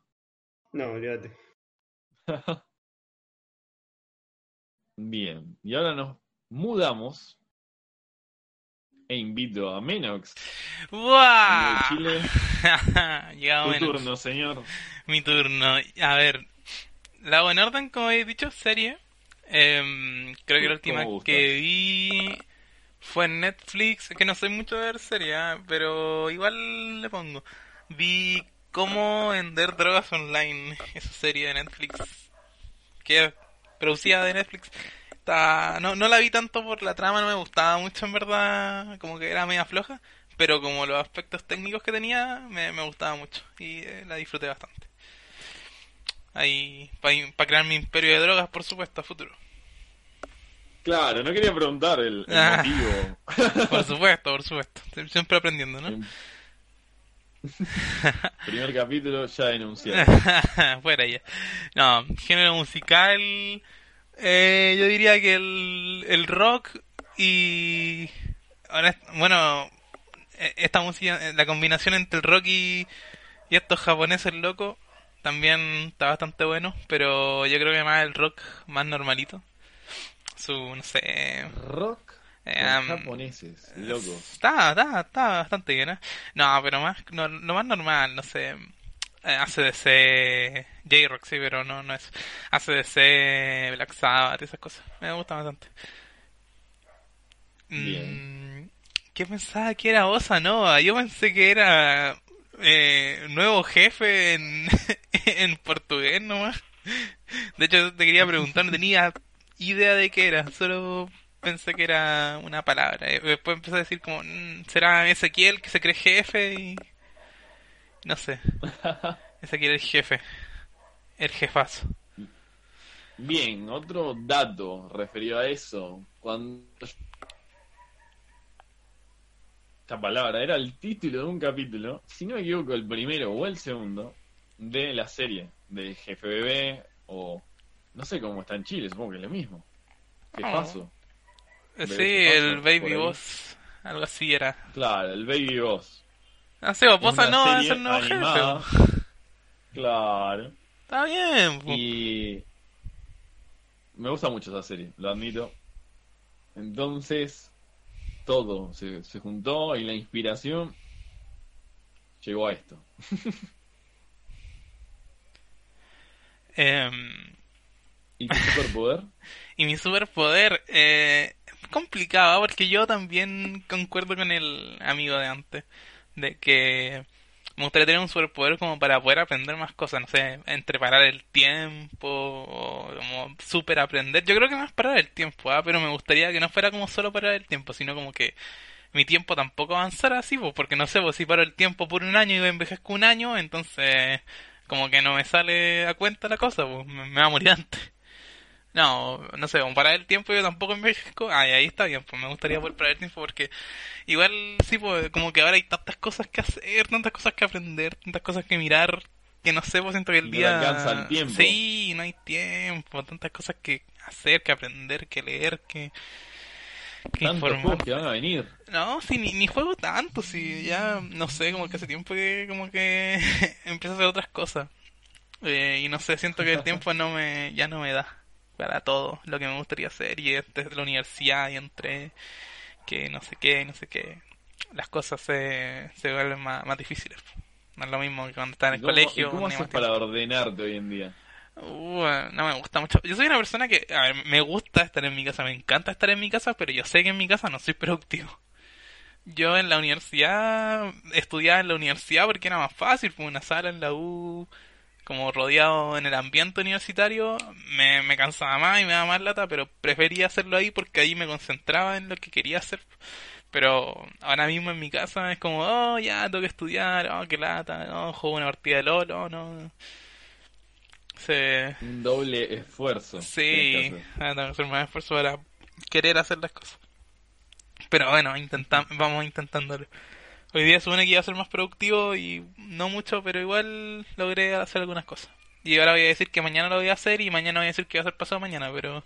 Speaker 5: No, olvídate.
Speaker 1: Bien, y ahora nos mudamos e invito a Menox, de Chile.
Speaker 3: Llegado
Speaker 1: Tu
Speaker 3: menos.
Speaker 1: turno, señor.
Speaker 3: Mi turno. A ver, la en orden, como he dicho, serie. Em, creo que la
Speaker 1: ¿Cómo
Speaker 3: última que vi fue en Netflix. Es que no soy mucho de ver serie, ¿ah? pero igual le pongo. Vi cómo vender drogas online, esa serie de Netflix. Que producida de Netflix. Está... No, no la vi tanto por la trama, no me gustaba mucho en verdad, como que era media floja. Pero como los aspectos técnicos que tenía, me, me gustaba mucho y eh, la disfruté bastante. Ahí, para crear mi imperio de drogas, por supuesto, a futuro.
Speaker 1: Claro, no quería preguntar el, el
Speaker 3: Ah.
Speaker 1: motivo.
Speaker 3: Por supuesto, por supuesto. Siempre aprendiendo, ¿no?
Speaker 1: Primer capítulo ya denunciado.
Speaker 3: Fuera ya. No, género musical. eh, yo diría que el, el rock y. honest- bueno, eh, esta música, la combinación entre el rock y, y estos japoneses locos también está bastante bueno, pero yo creo que más el rock más normalito. Su, no sé.
Speaker 1: Rock
Speaker 3: eh,
Speaker 1: japoneses, loco.
Speaker 3: Está, está, está bastante bien, ¿eh? No, pero más, no, lo más normal, no sé. eh, ACDC, J-Rock, sí, pero no, no es. ACDC, Black Sabbath, esas cosas. Me gusta bastante.
Speaker 1: Bien.
Speaker 3: Mm, ¿Qué pensaba que era Bossa Nova? Yo pensé que era eh, nuevo jefe en, en portugués nomás. De hecho, te quería preguntar, no tenía idea de qué era, solo pensé que era una palabra. Después empecé a decir como, mm, ¿será Ezequiel que se cree jefe? Y... No sé. Ezequiel el jefe. El jefazo.
Speaker 1: Bien, otro dato referido a eso. Cuando esta palabra era el título de un capítulo, si no me equivoco, el primero o el segundo, de la serie, de Jefe Bebé o no sé cómo está en Chile, supongo que es lo mismo. ¿Qué
Speaker 3: Oh.
Speaker 1: pasó?
Speaker 3: Eh, Sí, el Baby. Boss. Algo así era.
Speaker 1: Claro, el Baby Boss.
Speaker 3: No sé, vos
Speaker 1: Una
Speaker 3: no va a
Speaker 1: serie
Speaker 3: ser nuevo jefe.
Speaker 1: Claro.
Speaker 3: Está bien.
Speaker 1: Y me gusta mucho esa serie, lo admito. Entonces, todo se, se juntó y la inspiración llegó a esto.
Speaker 3: Em,
Speaker 1: ¿Y tu superpoder?
Speaker 3: Y mi superpoder, eh, es complicado, porque yo también concuerdo con el amigo de antes, de que me gustaría tener un superpoder como para poder aprender más cosas, no sé, entre parar el tiempo, o como super aprender. Yo creo que más parar el tiempo, ¿ah? pero me gustaría que no fuera como solo parar el tiempo, sino como que mi tiempo tampoco avanzara así, pues, porque no sé, pues si paro el tiempo por un año y envejezco un año, entonces como que no me sale a cuenta la cosa, pues me, me va a morir antes. No, no sé, parar el tiempo yo tampoco envejezco. Ay, ahí está bien, pues me gustaría poder parar el tiempo porque igual sí, pues como que ahora hay tantas cosas que hacer, tantas cosas que aprender, tantas cosas que mirar, que no sé, pues siento que el
Speaker 1: no
Speaker 3: día...
Speaker 1: alcanza el tiempo.
Speaker 3: Sí, no hay tiempo, tantas cosas que hacer, que aprender, que leer, que... que
Speaker 1: Tantos juegos que van a venir.
Speaker 3: No, sí, ni, ni juego tanto, sí, ya, no sé, como que hace tiempo que como que empiezo a hacer otras cosas. Eh, y no sé, siento que el tiempo no me, ya no me da para todo lo que me gustaría hacer y desde la universidad y entre que no sé qué, no sé qué, las cosas se, se vuelven más, más difíciles. No es lo mismo que cuando estás en
Speaker 1: ¿Y
Speaker 3: el
Speaker 1: cómo,
Speaker 3: colegio.
Speaker 1: cómo haces para ordenarte hoy en día?
Speaker 3: Uh, no me gusta mucho. Yo soy una persona que, me gusta estar en mi casa, me encanta estar en mi casa, pero yo sé que en mi casa no soy productivo. Yo en la universidad, estudiaba en la universidad porque era más fácil, fue una sala en la U, como rodeado en el ambiente universitario, me, me cansaba más y me daba más lata, pero prefería hacerlo ahí porque ahí me concentraba en lo que quería hacer. Pero ahora mismo en mi casa es como, oh, ya, tengo que estudiar, oh, qué lata, no, juego una partida de LOL, oh, no. Se,
Speaker 1: Un doble esfuerzo.
Speaker 3: Sí,
Speaker 1: tienes que hacer.
Speaker 3: más esfuerzo para querer hacer las cosas. Pero bueno, intentam vamos intentándolo. Hoy día supone que iba a ser más productivo y no mucho, pero igual logré hacer algunas cosas. Y ahora voy a decir que mañana lo voy a hacer y mañana voy a decir que va a ser pasado mañana, pero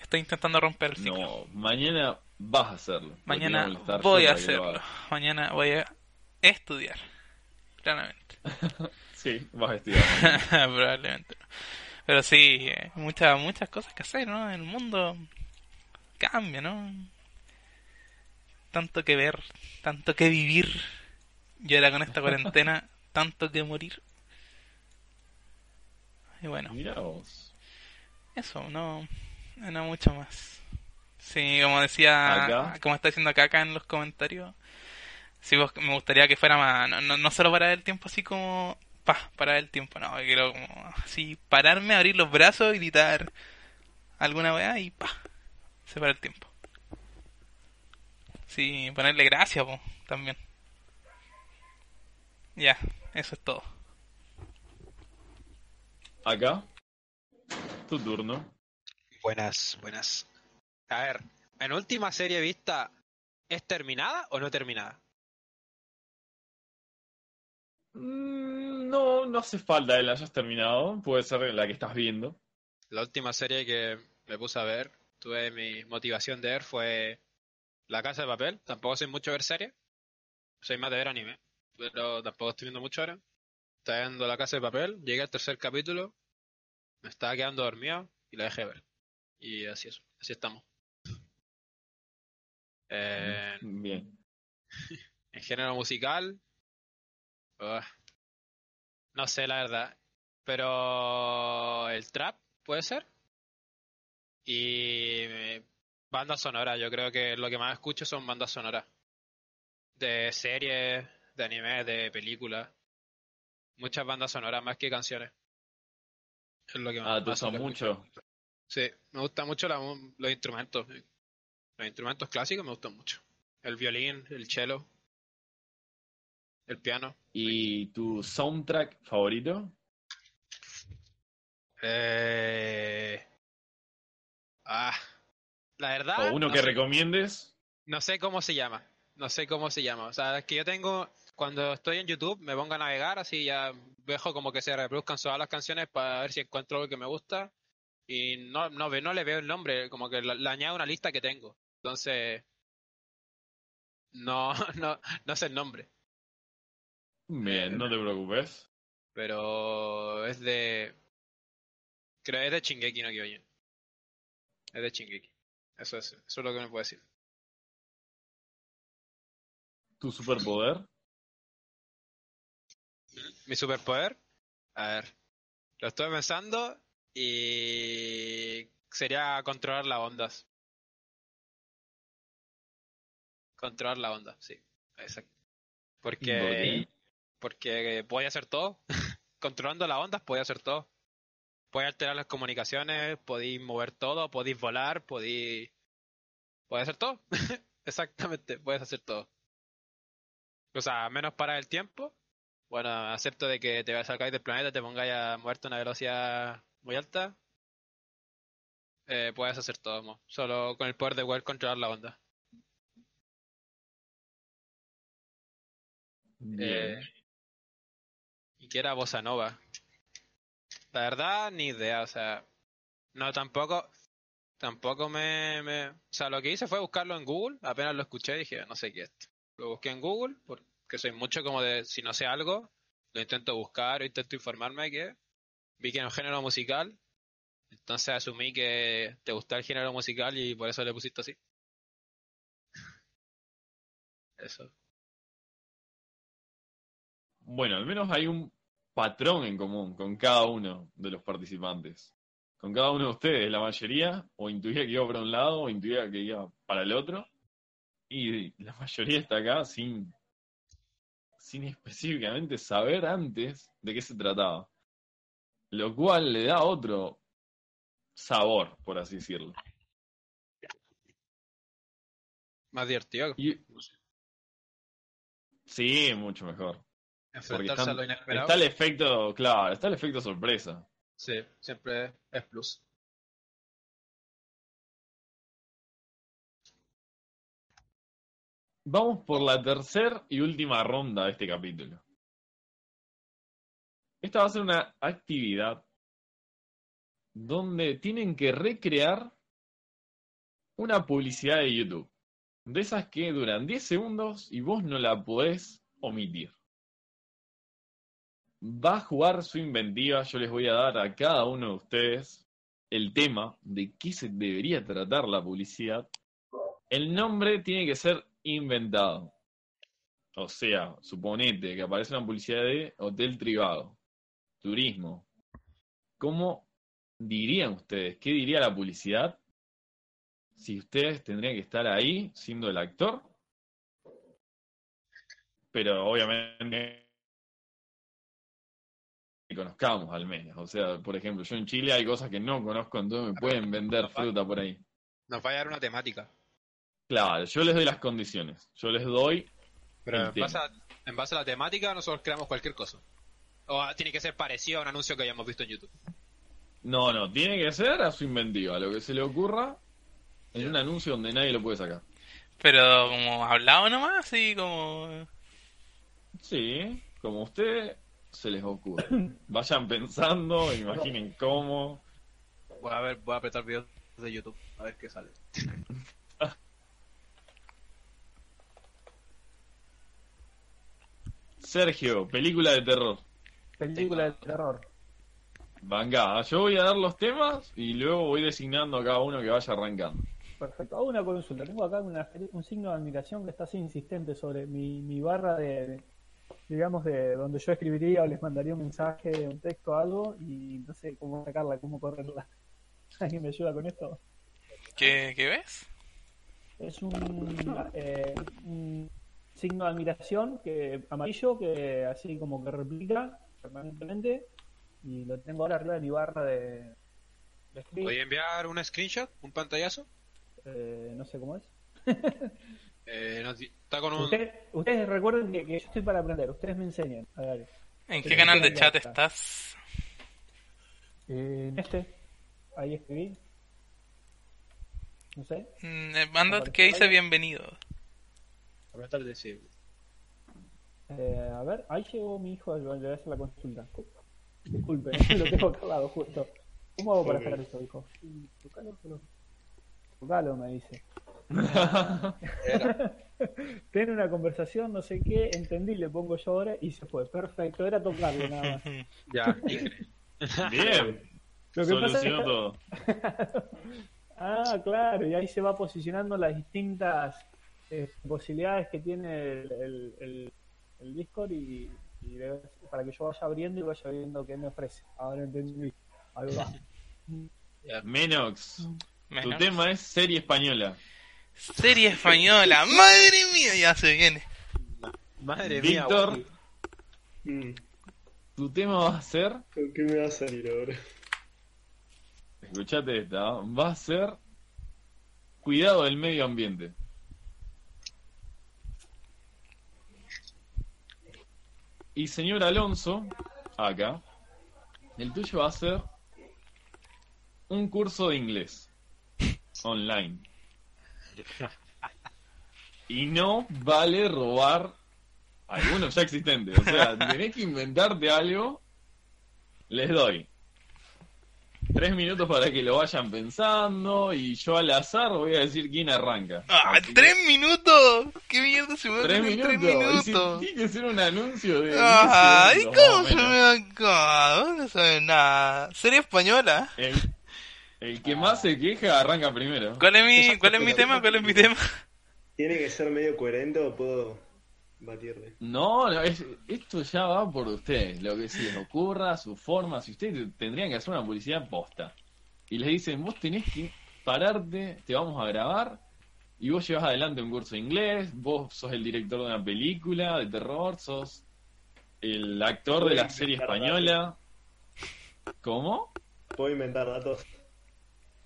Speaker 3: estoy intentando romper el ciclo.
Speaker 1: No, mañana vas a hacerlo.
Speaker 3: Mañana
Speaker 1: voy a
Speaker 3: hacerlo. Mañana voy a estudiar. Claramente.
Speaker 1: Sí, a estudiar.
Speaker 3: Probablemente. Pero sí, eh, muchas muchas cosas que hacer, ¿no? El mundo cambia, ¿no? Tanto que ver, tanto que vivir. Y ahora con esta cuarentena, tanto que morir. Y bueno,
Speaker 1: Mira vos.
Speaker 3: eso, no, no mucho más. Sí, como decía,
Speaker 1: Acá.
Speaker 3: como está diciendo acá, acá en los comentarios, sí, vos- me gustaría que fuera más, no, no, no solo parar el tiempo así como, pa, parar el tiempo, no, quiero como así, pararme, abrir los brazos y gritar alguna weá y pa, se para el tiempo. Sí, ponerle gracias, po, también. Ya, eso es todo.
Speaker 1: Acá. Tu turno.
Speaker 2: Buenas, buenas. A ver, en última serie vista, ¿es terminada o no terminada?
Speaker 1: Mm, No, no hace falta que la hayas terminado. Puede ser la que estás viendo.
Speaker 2: La última serie que me puse a ver, tuve mi motivación de ver fue La Casa de Papel. Tampoco soy mucho ver series. Soy más de ver anime. Pero tampoco estoy viendo mucho ahora. Estaba viendo La Casa de Papel. Llegué al tercer capítulo. Me estaba quedando dormido y la dejé ver. Y así es. Así estamos. Eh,
Speaker 1: Bien.
Speaker 2: en género musical. Ah, no sé, la verdad. Pero el trap puede ser. Y bandas sonoras, yo creo que lo que más escucho son bandas sonoras. De series, de anime, de películas. Muchas bandas sonoras más que canciones. Es lo que más,
Speaker 1: Ah,
Speaker 2: más
Speaker 1: usan
Speaker 2: suelo escuchar.
Speaker 1: mucho.
Speaker 2: Sí, me gustan mucho la los instrumentos. Los instrumentos clásicos me gustan mucho. El violín, el cello, el piano.
Speaker 1: ¿Y tu soundtrack favorito?
Speaker 2: Eh... Ah, la verdad,
Speaker 1: ¿O uno
Speaker 2: no,
Speaker 1: que
Speaker 2: sé,
Speaker 1: recomiendes?
Speaker 2: no sé cómo se llama. No sé cómo se llama. O sea, es que yo tengo cuando estoy en YouTube me pongo a navegar, así ya dejo como que se reproduzcan todas las canciones para ver si encuentro algo que me gusta. Y no, no, no le veo el nombre, como que le, añado una lista que tengo. Entonces, no, no, no sé el nombre.
Speaker 1: Bien, no te preocupes.
Speaker 2: Pero es de. Creo es de Shingeki no Kyojin. Es de Shingeki. Eso es, eso es lo que me puedo decir.
Speaker 1: ¿Tu superpoder?
Speaker 2: Mi superpoder. A ver. Lo estoy pensando y. Sería controlar las ondas. Controlar la onda, sí. Exacto.
Speaker 1: ¿Por
Speaker 2: Porque.
Speaker 1: qué?
Speaker 2: Porque podía hacer todo. Controlando las ondas podía hacer todo. Podía alterar las comunicaciones, podéis mover todo, podéis volar, podéis. Podéis hacer todo. Exactamente, puedes hacer todo. O sea, menos parar el tiempo. Bueno, acepto de que te sacáis del planeta, te pongáis a moverte a una velocidad muy alta. Eh, puedes hacer todo, mo. solo con el poder de poder controlar la onda.
Speaker 1: Bien.
Speaker 2: Eh, y que era Bossa Nova. La verdad, ni idea, o sea, no tampoco, tampoco me, o sea, lo que hice fue buscarlo en Google, apenas lo escuché dije, no sé qué es. Lo busqué en Google, porque soy mucho como de, si no sé algo, lo intento buscar o intento informarme que vi que era un género musical, entonces asumí que te gusta el género musical y por eso le pusiste así. Eso.
Speaker 1: Bueno, al menos hay un patrón en común con cada uno de los participantes. Con cada uno de ustedes, la mayoría, o intuía que iba para un lado, o intuía que iba para el otro. Y la mayoría está acá sin, sin específicamente saber antes de qué se trataba. Lo cual le da otro sabor, por así decirlo.
Speaker 2: Más divertido.
Speaker 1: Y- Sí, mucho mejor.
Speaker 2: A lo inesperado.
Speaker 1: está el efecto, claro, está el efecto sorpresa.
Speaker 2: Sí, siempre es plus.
Speaker 1: Vamos por la tercera y última ronda de este capítulo. Esta va a ser una actividad donde tienen que recrear una publicidad de YouTube. De esas que duran 10 segundos y vos no la podés omitir. Va a jugar su inventiva. Yo les voy a dar a cada uno de ustedes el tema de qué se debería tratar la publicidad. El nombre tiene que ser inventado. O sea, suponete que aparece una publicidad de Hotel Trivago, turismo. ¿Cómo dirían ustedes? ¿Qué diría la publicidad? Si ustedes tendrían que estar ahí siendo el actor. Pero obviamente que conozcamos al menos. O sea, por ejemplo, yo en Chile hay cosas que no conozco, entonces me pueden vender fruta por ahí.
Speaker 2: Nos va a dar una temática.
Speaker 1: Claro, yo les doy las condiciones. Yo les doy
Speaker 2: Pero en base, a, en base a la temática nosotros creamos cualquier cosa. O ah, tiene que ser parecido a un anuncio que hayamos visto en YouTube.
Speaker 1: No, no, tiene que ser a su inventiva, lo que se le ocurra en un anuncio donde nadie lo puede sacar.
Speaker 3: Pero como hablado nomás, así como...
Speaker 1: Sí, como usted se les ocurre. Vayan pensando, imaginen cómo.
Speaker 2: Voy a ver, voy a apretar videos de YouTube a ver qué sale.
Speaker 1: Sergio, película de terror.
Speaker 4: Película de terror.
Speaker 1: Venga, yo voy a dar los temas y luego voy designando a cada uno que vaya arrancando.
Speaker 4: Perfecto. Hago una consulta. Tengo acá una- un signo de admiración que está así insistente sobre mi, mi barra de, digamos, de donde yo escribiría o les mandaría un mensaje, un texto, algo, y no sé cómo sacarla, cómo correrla. ¿Alguien me ayuda con esto?
Speaker 3: ¿Qué, qué ves?
Speaker 4: Es un, eh, un signo de admiración que amarillo que así como que replica permanentemente y lo tengo ahora arriba de mi barra de, de.
Speaker 2: ¿Voy a enviar un screenshot? ¿Un pantallazo?
Speaker 4: Eh, no sé cómo es.
Speaker 2: Eh, no, está con un...
Speaker 4: Ustedes, ustedes recuerden que, que yo estoy para aprender, ustedes me enseñan. A ver.
Speaker 3: ¿En
Speaker 4: Sí,
Speaker 3: qué canal de chat
Speaker 4: está.
Speaker 3: estás?
Speaker 4: En este, ahí escribí. No sé.
Speaker 3: Mm, eh, Manda que dice
Speaker 4: ahí.
Speaker 3: bienvenido.
Speaker 2: A tratar de decir.
Speaker 4: Eh, a ver, ahí llegó mi hijo, le voy a hacer la consulta. Disculpe, lo tengo acá al lado justo. ¿Cómo hago para sacar esto, hijo? Sí. Tocalo, me dice. Tiene una conversación, no sé qué, entendí, le pongo yo ahora y se fue. Perfecto, era tocarlo nada más.
Speaker 2: Ya.
Speaker 1: Bien.
Speaker 4: Lo que pasa es
Speaker 1: Solucionó
Speaker 4: que-
Speaker 1: todo.
Speaker 4: Ah, claro, y ahí se va posicionando las distintas eh, posibilidades que tiene el, el, el- el Discord y, para que yo vaya abriendo y vaya viendo qué me ofrece. Ahora entendí. Ahí va.
Speaker 1: Menox, tu tema es serie española.
Speaker 3: Serie española. Madre mía, ya se viene.
Speaker 2: Madre mía,
Speaker 1: Víctor.
Speaker 5: Mm,
Speaker 1: tu tema va a ser,
Speaker 5: ¿Con qué me va a salir ahora?
Speaker 1: escuchate esta, ¿no? va a ser cuidado del medio ambiente. Y señor Alonso, acá, el tuyo va a ser un curso de inglés online. Y no vale robar algunos ya existentes. O sea, tenés que inventarte algo. Les doy tres minutos para que lo vayan pensando y yo al azar voy a decir quién arranca.
Speaker 3: ¡Ah!
Speaker 1: Así que-
Speaker 3: ¡Tres minutos! ¿Qué mierda se me
Speaker 1: minutos.
Speaker 3: tres
Speaker 1: Y si
Speaker 3: minutos?
Speaker 1: tiene que ser un anuncio de.
Speaker 3: ¡Ay!
Speaker 1: 10 segundos,
Speaker 3: ¿Cómo se me acaba? No sabe nada. Serie española.
Speaker 1: El, el que más se queja arranca primero.
Speaker 3: ¿Cuál es mi, cuál es mi tema? ¿Cuál es mi tema?
Speaker 5: ¿Tiene que ser medio coherente o puedo batirle?
Speaker 1: No, no, es- esto ya va por ustedes. Lo que se les ocurra, su forma. Si ustedes tendrían que hacer una publicidad posta. Y les dicen, vos tenés que pararte, te vamos a grabar. Y vos llevas adelante un curso de inglés. Vos sos el director de una película de terror. Sos el actor de la serie española. ¿Cómo?
Speaker 5: ¿Puedo inventar datos?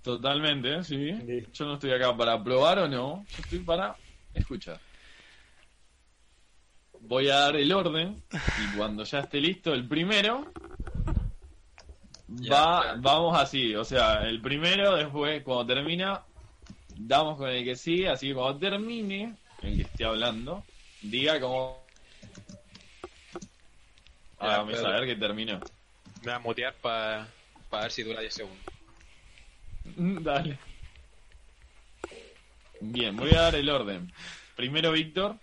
Speaker 1: Totalmente, sí. Yo no estoy acá para probar o no. Yo estoy para escuchar. Voy a dar el orden y cuando ya esté listo el primero,
Speaker 2: Ya,
Speaker 1: va,
Speaker 2: claro.
Speaker 1: vamos así. O sea, el primero, después cuando termina, damos con el que sigue. Así que cuando termine, el que esté hablando, diga como...
Speaker 2: Ya,
Speaker 1: Hágame saber que terminó.
Speaker 2: Me voy a mutear para ver si dura 10 segundos.
Speaker 1: Dale. Bien, voy a dar el orden. Primero Víctor,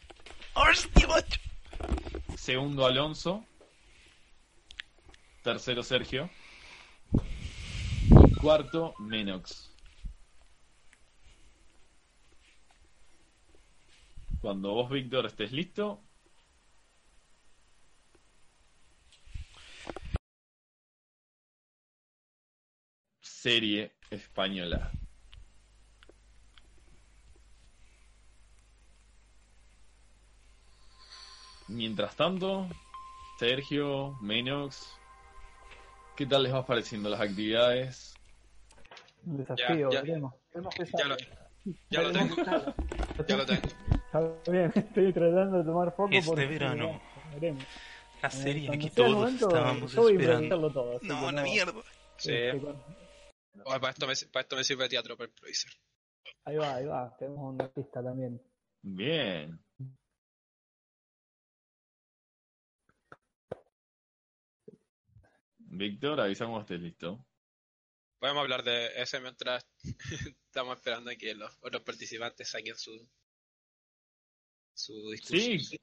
Speaker 1: segundo Alonso, tercero Sergio y cuarto Menox. Cuando vos, Víctor, estés listo. Serie española. Mientras tanto, Sergio, Menox, ¿qué tal les va pareciendo las actividades?
Speaker 4: Un desafío,
Speaker 2: Ya, ya.
Speaker 4: veremos. Veremos qué
Speaker 2: Ya lo, ya lo tengo. Ya lo tengo.
Speaker 4: Está bien, estoy tratando de tomar foco
Speaker 3: Este
Speaker 4: porque
Speaker 3: verano.
Speaker 4: veremos.
Speaker 3: La serie
Speaker 4: Cuando
Speaker 3: que todos
Speaker 4: momento,
Speaker 3: estábamos esperando.
Speaker 4: todo.
Speaker 3: No, la mierda.
Speaker 2: Sí.
Speaker 4: este,
Speaker 2: Oye, para, esto me, para esto me sirve teatro para improvisar.
Speaker 4: Ahí va, ahí va. Tenemos una pista también.
Speaker 1: Bien. Víctor, avisa cuando estés listo.
Speaker 2: Podemos hablar de ese mientras estamos esperando a que los otros participantes saquen su, su discurso.
Speaker 1: Sí,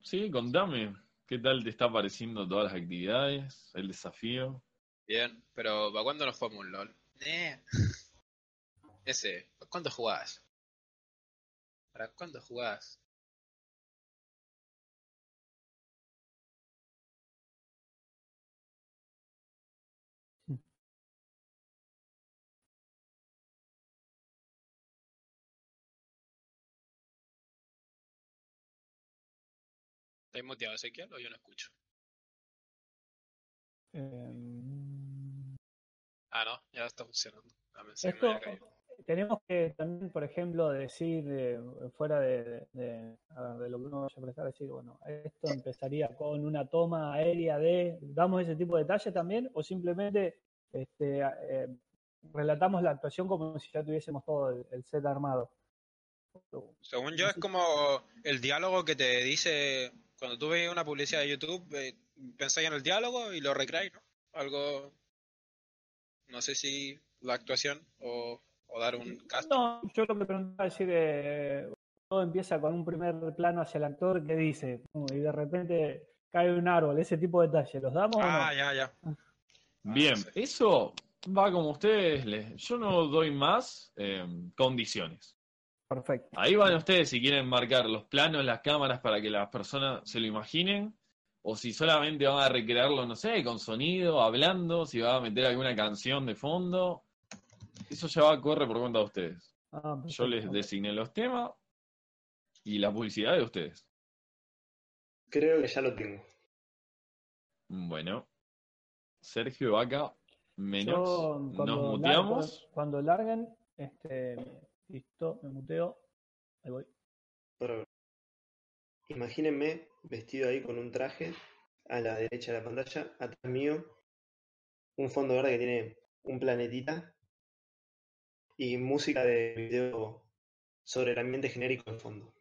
Speaker 1: sí, contame. ¿Qué tal te está pareciendo todas las actividades? El desafío.
Speaker 2: Bien, pero ¿para cuándo nos jugamos un LOL? Eh. Ese, ¿para cuándo jugás? ¿Para cuándo jugás? ¿Estáis muteado, Ezequiel, o yo no escucho?
Speaker 4: Eh,
Speaker 2: Ah, no, ya está funcionando.
Speaker 4: Esto,
Speaker 2: me
Speaker 4: tenemos que también, por ejemplo, decir, eh, fuera de, de- lo que uno vaya a prestar, decir, bueno, esto empezaría con una toma aérea de, ¿damos ese tipo de detalle también? ¿O simplemente este, a- eh, relatamos la actuación como si ya tuviésemos todo el, el set armado?
Speaker 2: Según yo es como el diálogo que te dice cuando tú ves una publicidad de YouTube, eh, pensáis en el diálogo y lo recreáis, ¿no? Algo. No sé si la actuación o, o dar un cast.
Speaker 4: No, yo lo que preguntaba es decir, eh, todo empieza con un primer plano hacia el actor que dice, y de repente cae un árbol, ese tipo de detalles, ¿los damos o no?
Speaker 2: Ah, ya, ya.
Speaker 1: Bien,
Speaker 2: no sé.
Speaker 1: eso va como ustedes. les- Yo no doy más eh, condiciones.
Speaker 4: Perfecto.
Speaker 1: Ahí van ustedes si quieren marcar los planos, las cámaras para que las personas se lo imaginen. O si solamente van a recrearlo, no sé, con sonido, hablando, si van a meter alguna canción de fondo. Eso ya va a correr por cuenta de ustedes.
Speaker 4: Ah,
Speaker 1: Yo les designé los temas y la publicidad de ustedes.
Speaker 5: Creo que ya lo tengo.
Speaker 1: Bueno, Sergio Vaca, menos.
Speaker 4: Yo,
Speaker 1: Nos muteamos.
Speaker 4: largo- cuando larguen, este, listo, me muteo, ahí voy.
Speaker 5: Pero, imagínense vestido ahí con un traje a la derecha de la pantalla, atrás mío, un fondo verde que tiene un planetita y música de video sobre el ambiente genérico de fondo.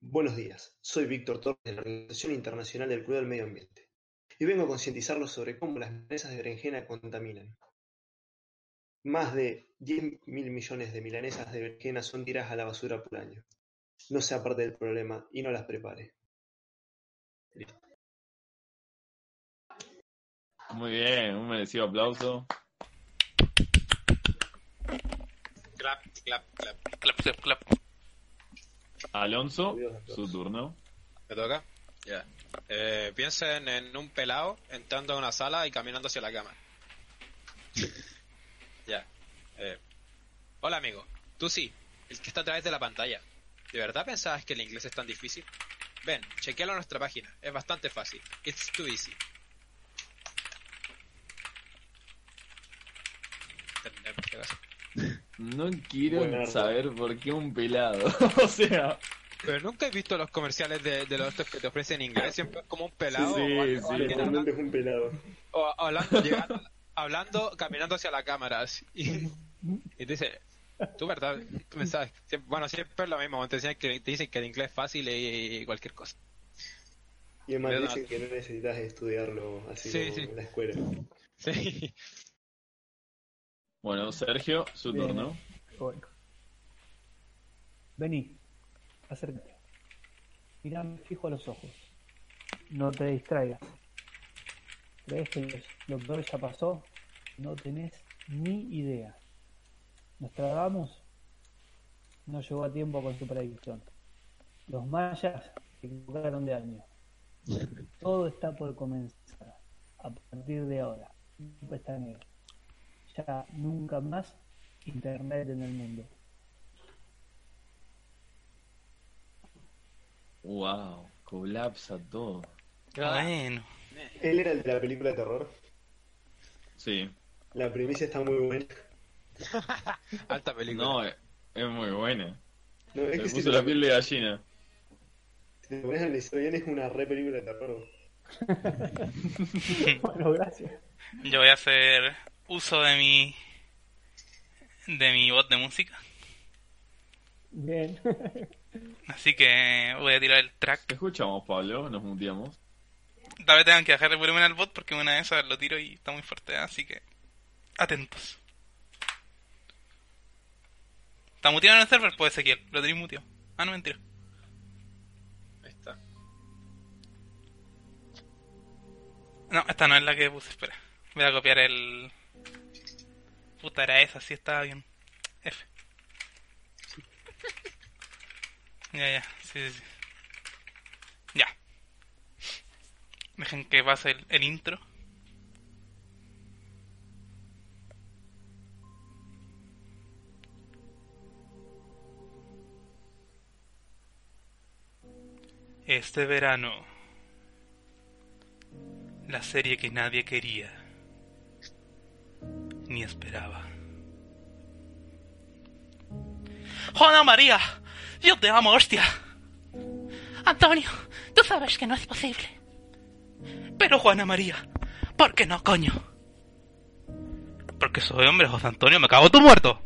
Speaker 5: Buenos días, soy Víctor Torres de la Organización Internacional del Cuidado del Medio Ambiente y vengo a concientizarlos sobre cómo las milanesas de berenjena contaminan. Más de 10 mil millones de milanesas de berenjena son tiradas a la basura por año. No sea parte del problema y no las prepare.
Speaker 1: Muy bien, un merecido aplauso.
Speaker 2: Clap, clap, clap.
Speaker 3: Clap, clap, clap.
Speaker 1: Alonso, su turno.
Speaker 2: ¿Me toca? Ya. Eh, piensen en un pelado entrando a una sala y caminando hacia la cámara. ya. Eh, hola amigo, tú sí, el que está a través de la pantalla. ¿De verdad pensabas que el inglés es tan difícil? Ven, chequealo en nuestra página, es bastante fácil. It's too easy.
Speaker 1: No quiero
Speaker 5: Buenardo.
Speaker 1: saber por qué un pelado. o sea,
Speaker 2: Pero nunca he visto los comerciales de, de los estos que te ofrecen inglés, siempre es como un pelado
Speaker 1: Sí,
Speaker 2: o, algo-
Speaker 1: sí.
Speaker 2: o hablando-
Speaker 5: es un pelado.
Speaker 2: o hablando, llegando, hablando, caminando hacia la cámara. así. Y, y te dice, tú verdad, tú pensabas, siempre- bueno, siempre es lo mismo, te dicen que, te dicen que el inglés es fácil y, y cualquier cosa.
Speaker 5: Y además
Speaker 2: Verdad.
Speaker 5: dicen que no necesitas estudiarlo así
Speaker 2: Sí,
Speaker 5: como
Speaker 2: sí.
Speaker 5: en la escuela.
Speaker 2: Sí.
Speaker 1: bueno, Sergio, su
Speaker 4: Bien.
Speaker 1: turno.
Speaker 4: Voy. Vení, acércate. Mirame fijo a los ojos. No te distraigas. ¿Crees que lo peor ya pasó? No tenés ni idea. Nostradamus no llegó a tiempo con su predicción. Los mayas se equivocaron de año. Todo está por comenzar. A partir de ahora. Un pestañeo. Ya nunca más Internet en el mundo.
Speaker 1: Wow, colapsa todo.
Speaker 3: Bueno.
Speaker 5: Él era el de la película de terror.
Speaker 1: Sí,
Speaker 5: La primicia está muy buena.
Speaker 2: Alta película.
Speaker 1: no, es, es muy buena.
Speaker 5: No, es
Speaker 1: Me
Speaker 5: que si
Speaker 1: puso
Speaker 5: te,
Speaker 1: la piel de gallina.
Speaker 5: si te pones a analizar bien es una re película de terror.
Speaker 4: Bueno, gracias.
Speaker 3: Yo voy a hacer uso de mi de mi voz de música.
Speaker 4: Bien.
Speaker 3: Así que voy a tirar el track.
Speaker 1: Te escuchamos, Pablo, nos muteamos.
Speaker 3: Tal vez tengan que bajar el volumen al bot porque una de esas lo tiro y está muy fuerte, así que atentos. ¿Está muteado en el server? Pues Ezequiel, lo tenéis muteado. Ah, no, mentira.
Speaker 2: Ahí está.
Speaker 3: No, esta no es la que puse, espera. Voy a copiar el... Puta, era esa, sí estaba bien. F. Ya, ya, sí, sí, sí. Ya. Dejen que pase el, el intro. Este verano, la serie que nadie quería ni esperaba. ¡Juana María! ¡Yo te amo, hostia! Antonio, tú sabes que no es posible. Pero Juana María, ¿por qué no, coño? Porque soy hombre, José Antonio, me cago tu muerto.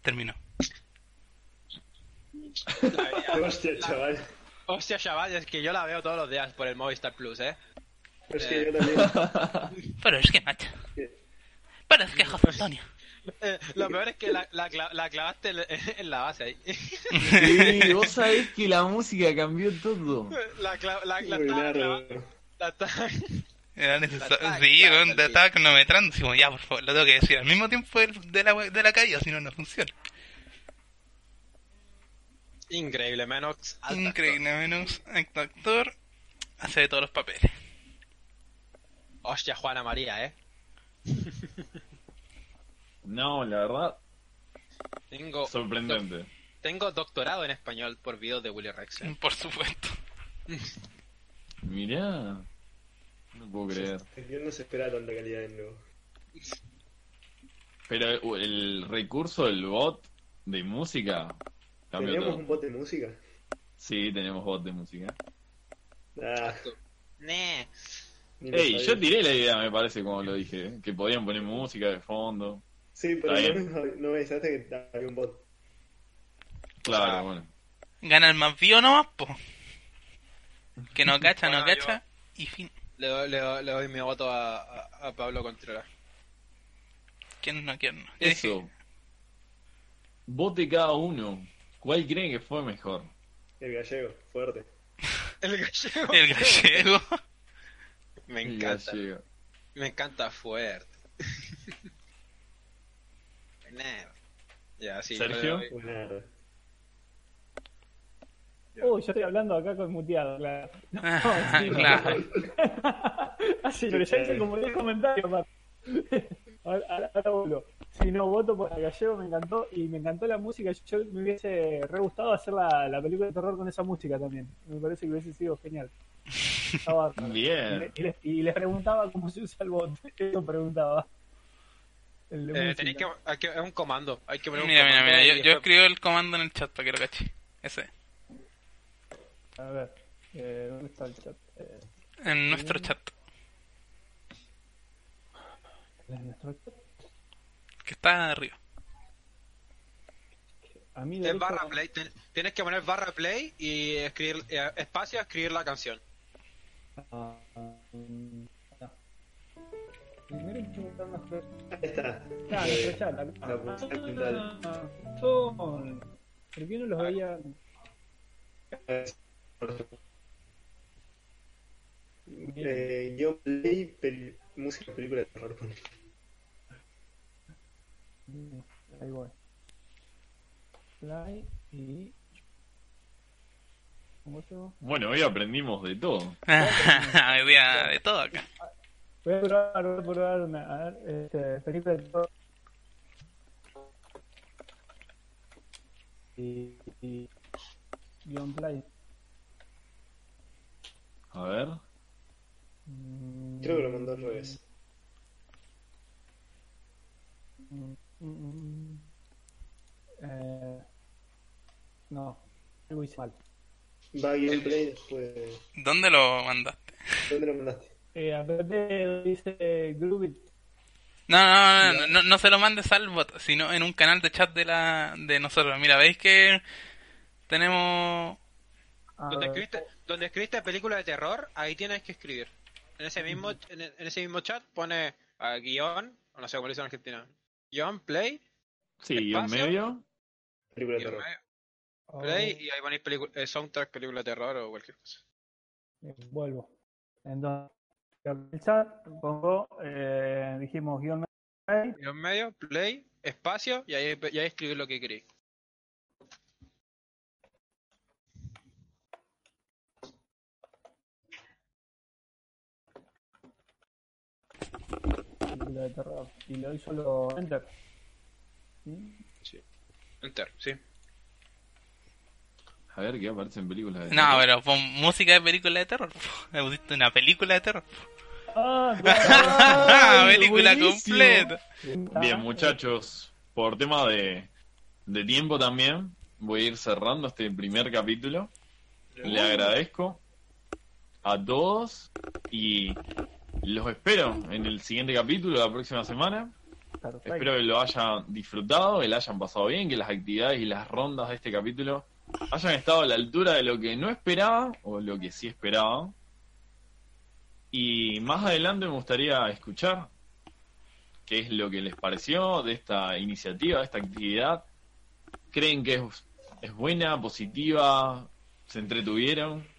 Speaker 3: Termino.
Speaker 2: La.
Speaker 5: Hostia, chaval.
Speaker 2: Hostia, chaval, es que yo la veo todos los días por el Movistar Plus, ¿eh?
Speaker 5: Es que yo también.
Speaker 3: Pero es que, macho. Pero es que, José Antonio.
Speaker 2: Eh, lo peor es que la, la, la clavaste en, en la base ahí.
Speaker 1: Sí, vos sabés que la música cambió todo.
Speaker 2: La, cla- la, la,
Speaker 5: Muy
Speaker 2: estaba
Speaker 3: Era necesario. Sí, estaba cronometrando. Decimos, ya, por favor, lo tengo que decir al mismo tiempo del- de la, de la caída, si no, no funciona.
Speaker 2: Increíble, menos. alto
Speaker 3: Increíble, menos alto actor. Hace de todos los papeles.
Speaker 2: Hostia, Juana María, ¿eh?
Speaker 1: No, la verdad,
Speaker 2: Tengo,
Speaker 1: sorprendente.
Speaker 2: tengo doctorado en español por videos de Willy Rex. ¿eh?
Speaker 3: Por supuesto.
Speaker 1: Mirá. No puedo creer.
Speaker 5: Yo no se espera tanta calidad de nuevo.
Speaker 1: Pero el recurso del bot de música cambió
Speaker 5: ¿Teníamos
Speaker 1: todo.
Speaker 5: un bot de música?
Speaker 1: Sí, tenemos bot de música.
Speaker 5: Ah,
Speaker 2: Nee.
Speaker 1: Ey, yo tiré la idea, me parece, como lo dije, ¿eh? que podían poner música de fondo.
Speaker 5: Sí, pero no, me- no me avisaste que había un bot.
Speaker 1: Claro,
Speaker 2: Ah.
Speaker 1: bueno.
Speaker 3: Gana el más vivo nomás, po. Que no cacha, no cacha. Y fin.
Speaker 2: Le doy, le doy- le doy mi voto a, a, a Pablo Contreras.
Speaker 3: ¿Quién no, quién no?
Speaker 1: Eso. Vote cada uno. ¿Cuál creen que fue mejor?
Speaker 5: El gallego, fuerte.
Speaker 2: El gallego.
Speaker 3: El gallego.
Speaker 2: Me encanta.
Speaker 1: gallego.
Speaker 2: Me encanta fuerte. Nerd. Ya, sí.
Speaker 1: Sergio.
Speaker 4: Uy, yo estoy hablando acá con muteado, claro. No,
Speaker 3: Ah,
Speaker 4: sí,
Speaker 3: claro.
Speaker 4: Así, pero ya hice como 10 comentarios, ahora, ahora vuelvo. Si no, voto por el gallego, me encantó. Y me encantó la música. Yo me hubiese re gustado hacer la, la película de terror con esa música también. Me parece que hubiese sido genial. Estaba
Speaker 1: Bien.
Speaker 4: le- y les, y les preguntaba cómo se usa el bot. Eso preguntaba.
Speaker 2: Eh, tenéis que, hay que. Es un comando. Hay que poner un
Speaker 3: Mira, mira,
Speaker 2: comando.
Speaker 3: mira. Yo, escribo el comando en el chat para que lo cache. Ese.
Speaker 4: A ver, eh, ¿dónde está el chat? Eh,
Speaker 3: En nuestro chat.
Speaker 4: ¿en nuestro chat?
Speaker 3: Que está arriba.
Speaker 4: A mí
Speaker 2: Es barra play. Ten- tienes que poner barra play y escribir eh, espacio, escribir la canción.
Speaker 4: Ah, mm, ah. Primero
Speaker 5: está.
Speaker 4: Claro,
Speaker 5: la.
Speaker 4: Ah, son- ¿Por qué no los veía?
Speaker 5: Eh, yo play música película de terror.
Speaker 4: Ahí voy. Play y.
Speaker 1: Bueno, hoy aprendimos de todo.
Speaker 3: Hoy día de todo acá.
Speaker 4: Voy a probar, voy a probar una. A ver, este, de terror. Y. y guion play.
Speaker 1: A ver.
Speaker 4: Mm,
Speaker 5: Creo que lo mandó al revés.
Speaker 4: Mm, mm, mm. Eh, no, algo hice mal.
Speaker 5: Va gameplay después.
Speaker 3: ¿Dónde lo mandaste?
Speaker 5: ¿Dónde lo mandaste?
Speaker 4: Eh, apreté, dice Groovy.
Speaker 3: No, no, no, no, no se lo mandes al bot, sino en un canal de chat de la de nosotros. Mira, veis que tenemos
Speaker 2: Donde escribiste, donde escribiste película de terror, ahí tienes que escribir. En ese mismo, en, en ese mismo chat pone ah, guion, o no sé cómo le dicen en Argentina. Guión, play,
Speaker 1: Sí, y en
Speaker 2: ¿Espacio?
Speaker 1: medio.
Speaker 5: Película de terror.
Speaker 2: medio,
Speaker 4: oh,
Speaker 2: play, y ahí ponéis eh, soundtrack, película de terror o cualquier cosa.
Speaker 4: eh, vuelvo. Entonces, en el chat pongo, eh, dijimos guion play,
Speaker 2: Guión medio, play, espacio, y ahí, y ahí escribir lo que queréis.
Speaker 4: Película de terror. Y le doy solo enter. ¿Mm?
Speaker 2: Enter, sí.
Speaker 1: A ver qué aparece en películas de
Speaker 3: No,
Speaker 1: terror.
Speaker 3: pero pon música de película de terror. Me pusiste una película de terror.
Speaker 4: Ah, claro.
Speaker 3: película
Speaker 4: buenísimo.
Speaker 3: completa.
Speaker 1: Bien, muchachos, por tema de, de tiempo también, voy a ir cerrando este primer capítulo. Le agradezco a todos y los espero en el siguiente capítulo la próxima semana.
Speaker 4: Perfecto.
Speaker 1: Espero que lo hayan disfrutado, que la hayan pasado bien, que las actividades y las rondas de este capítulo hayan estado a la altura de lo que no esperaba o lo que sí esperaba. Y más adelante me gustaría escuchar qué es lo que les pareció de esta iniciativa, de esta actividad. ¿Creen que es, es buena, positiva? ¿Se entretuvieron?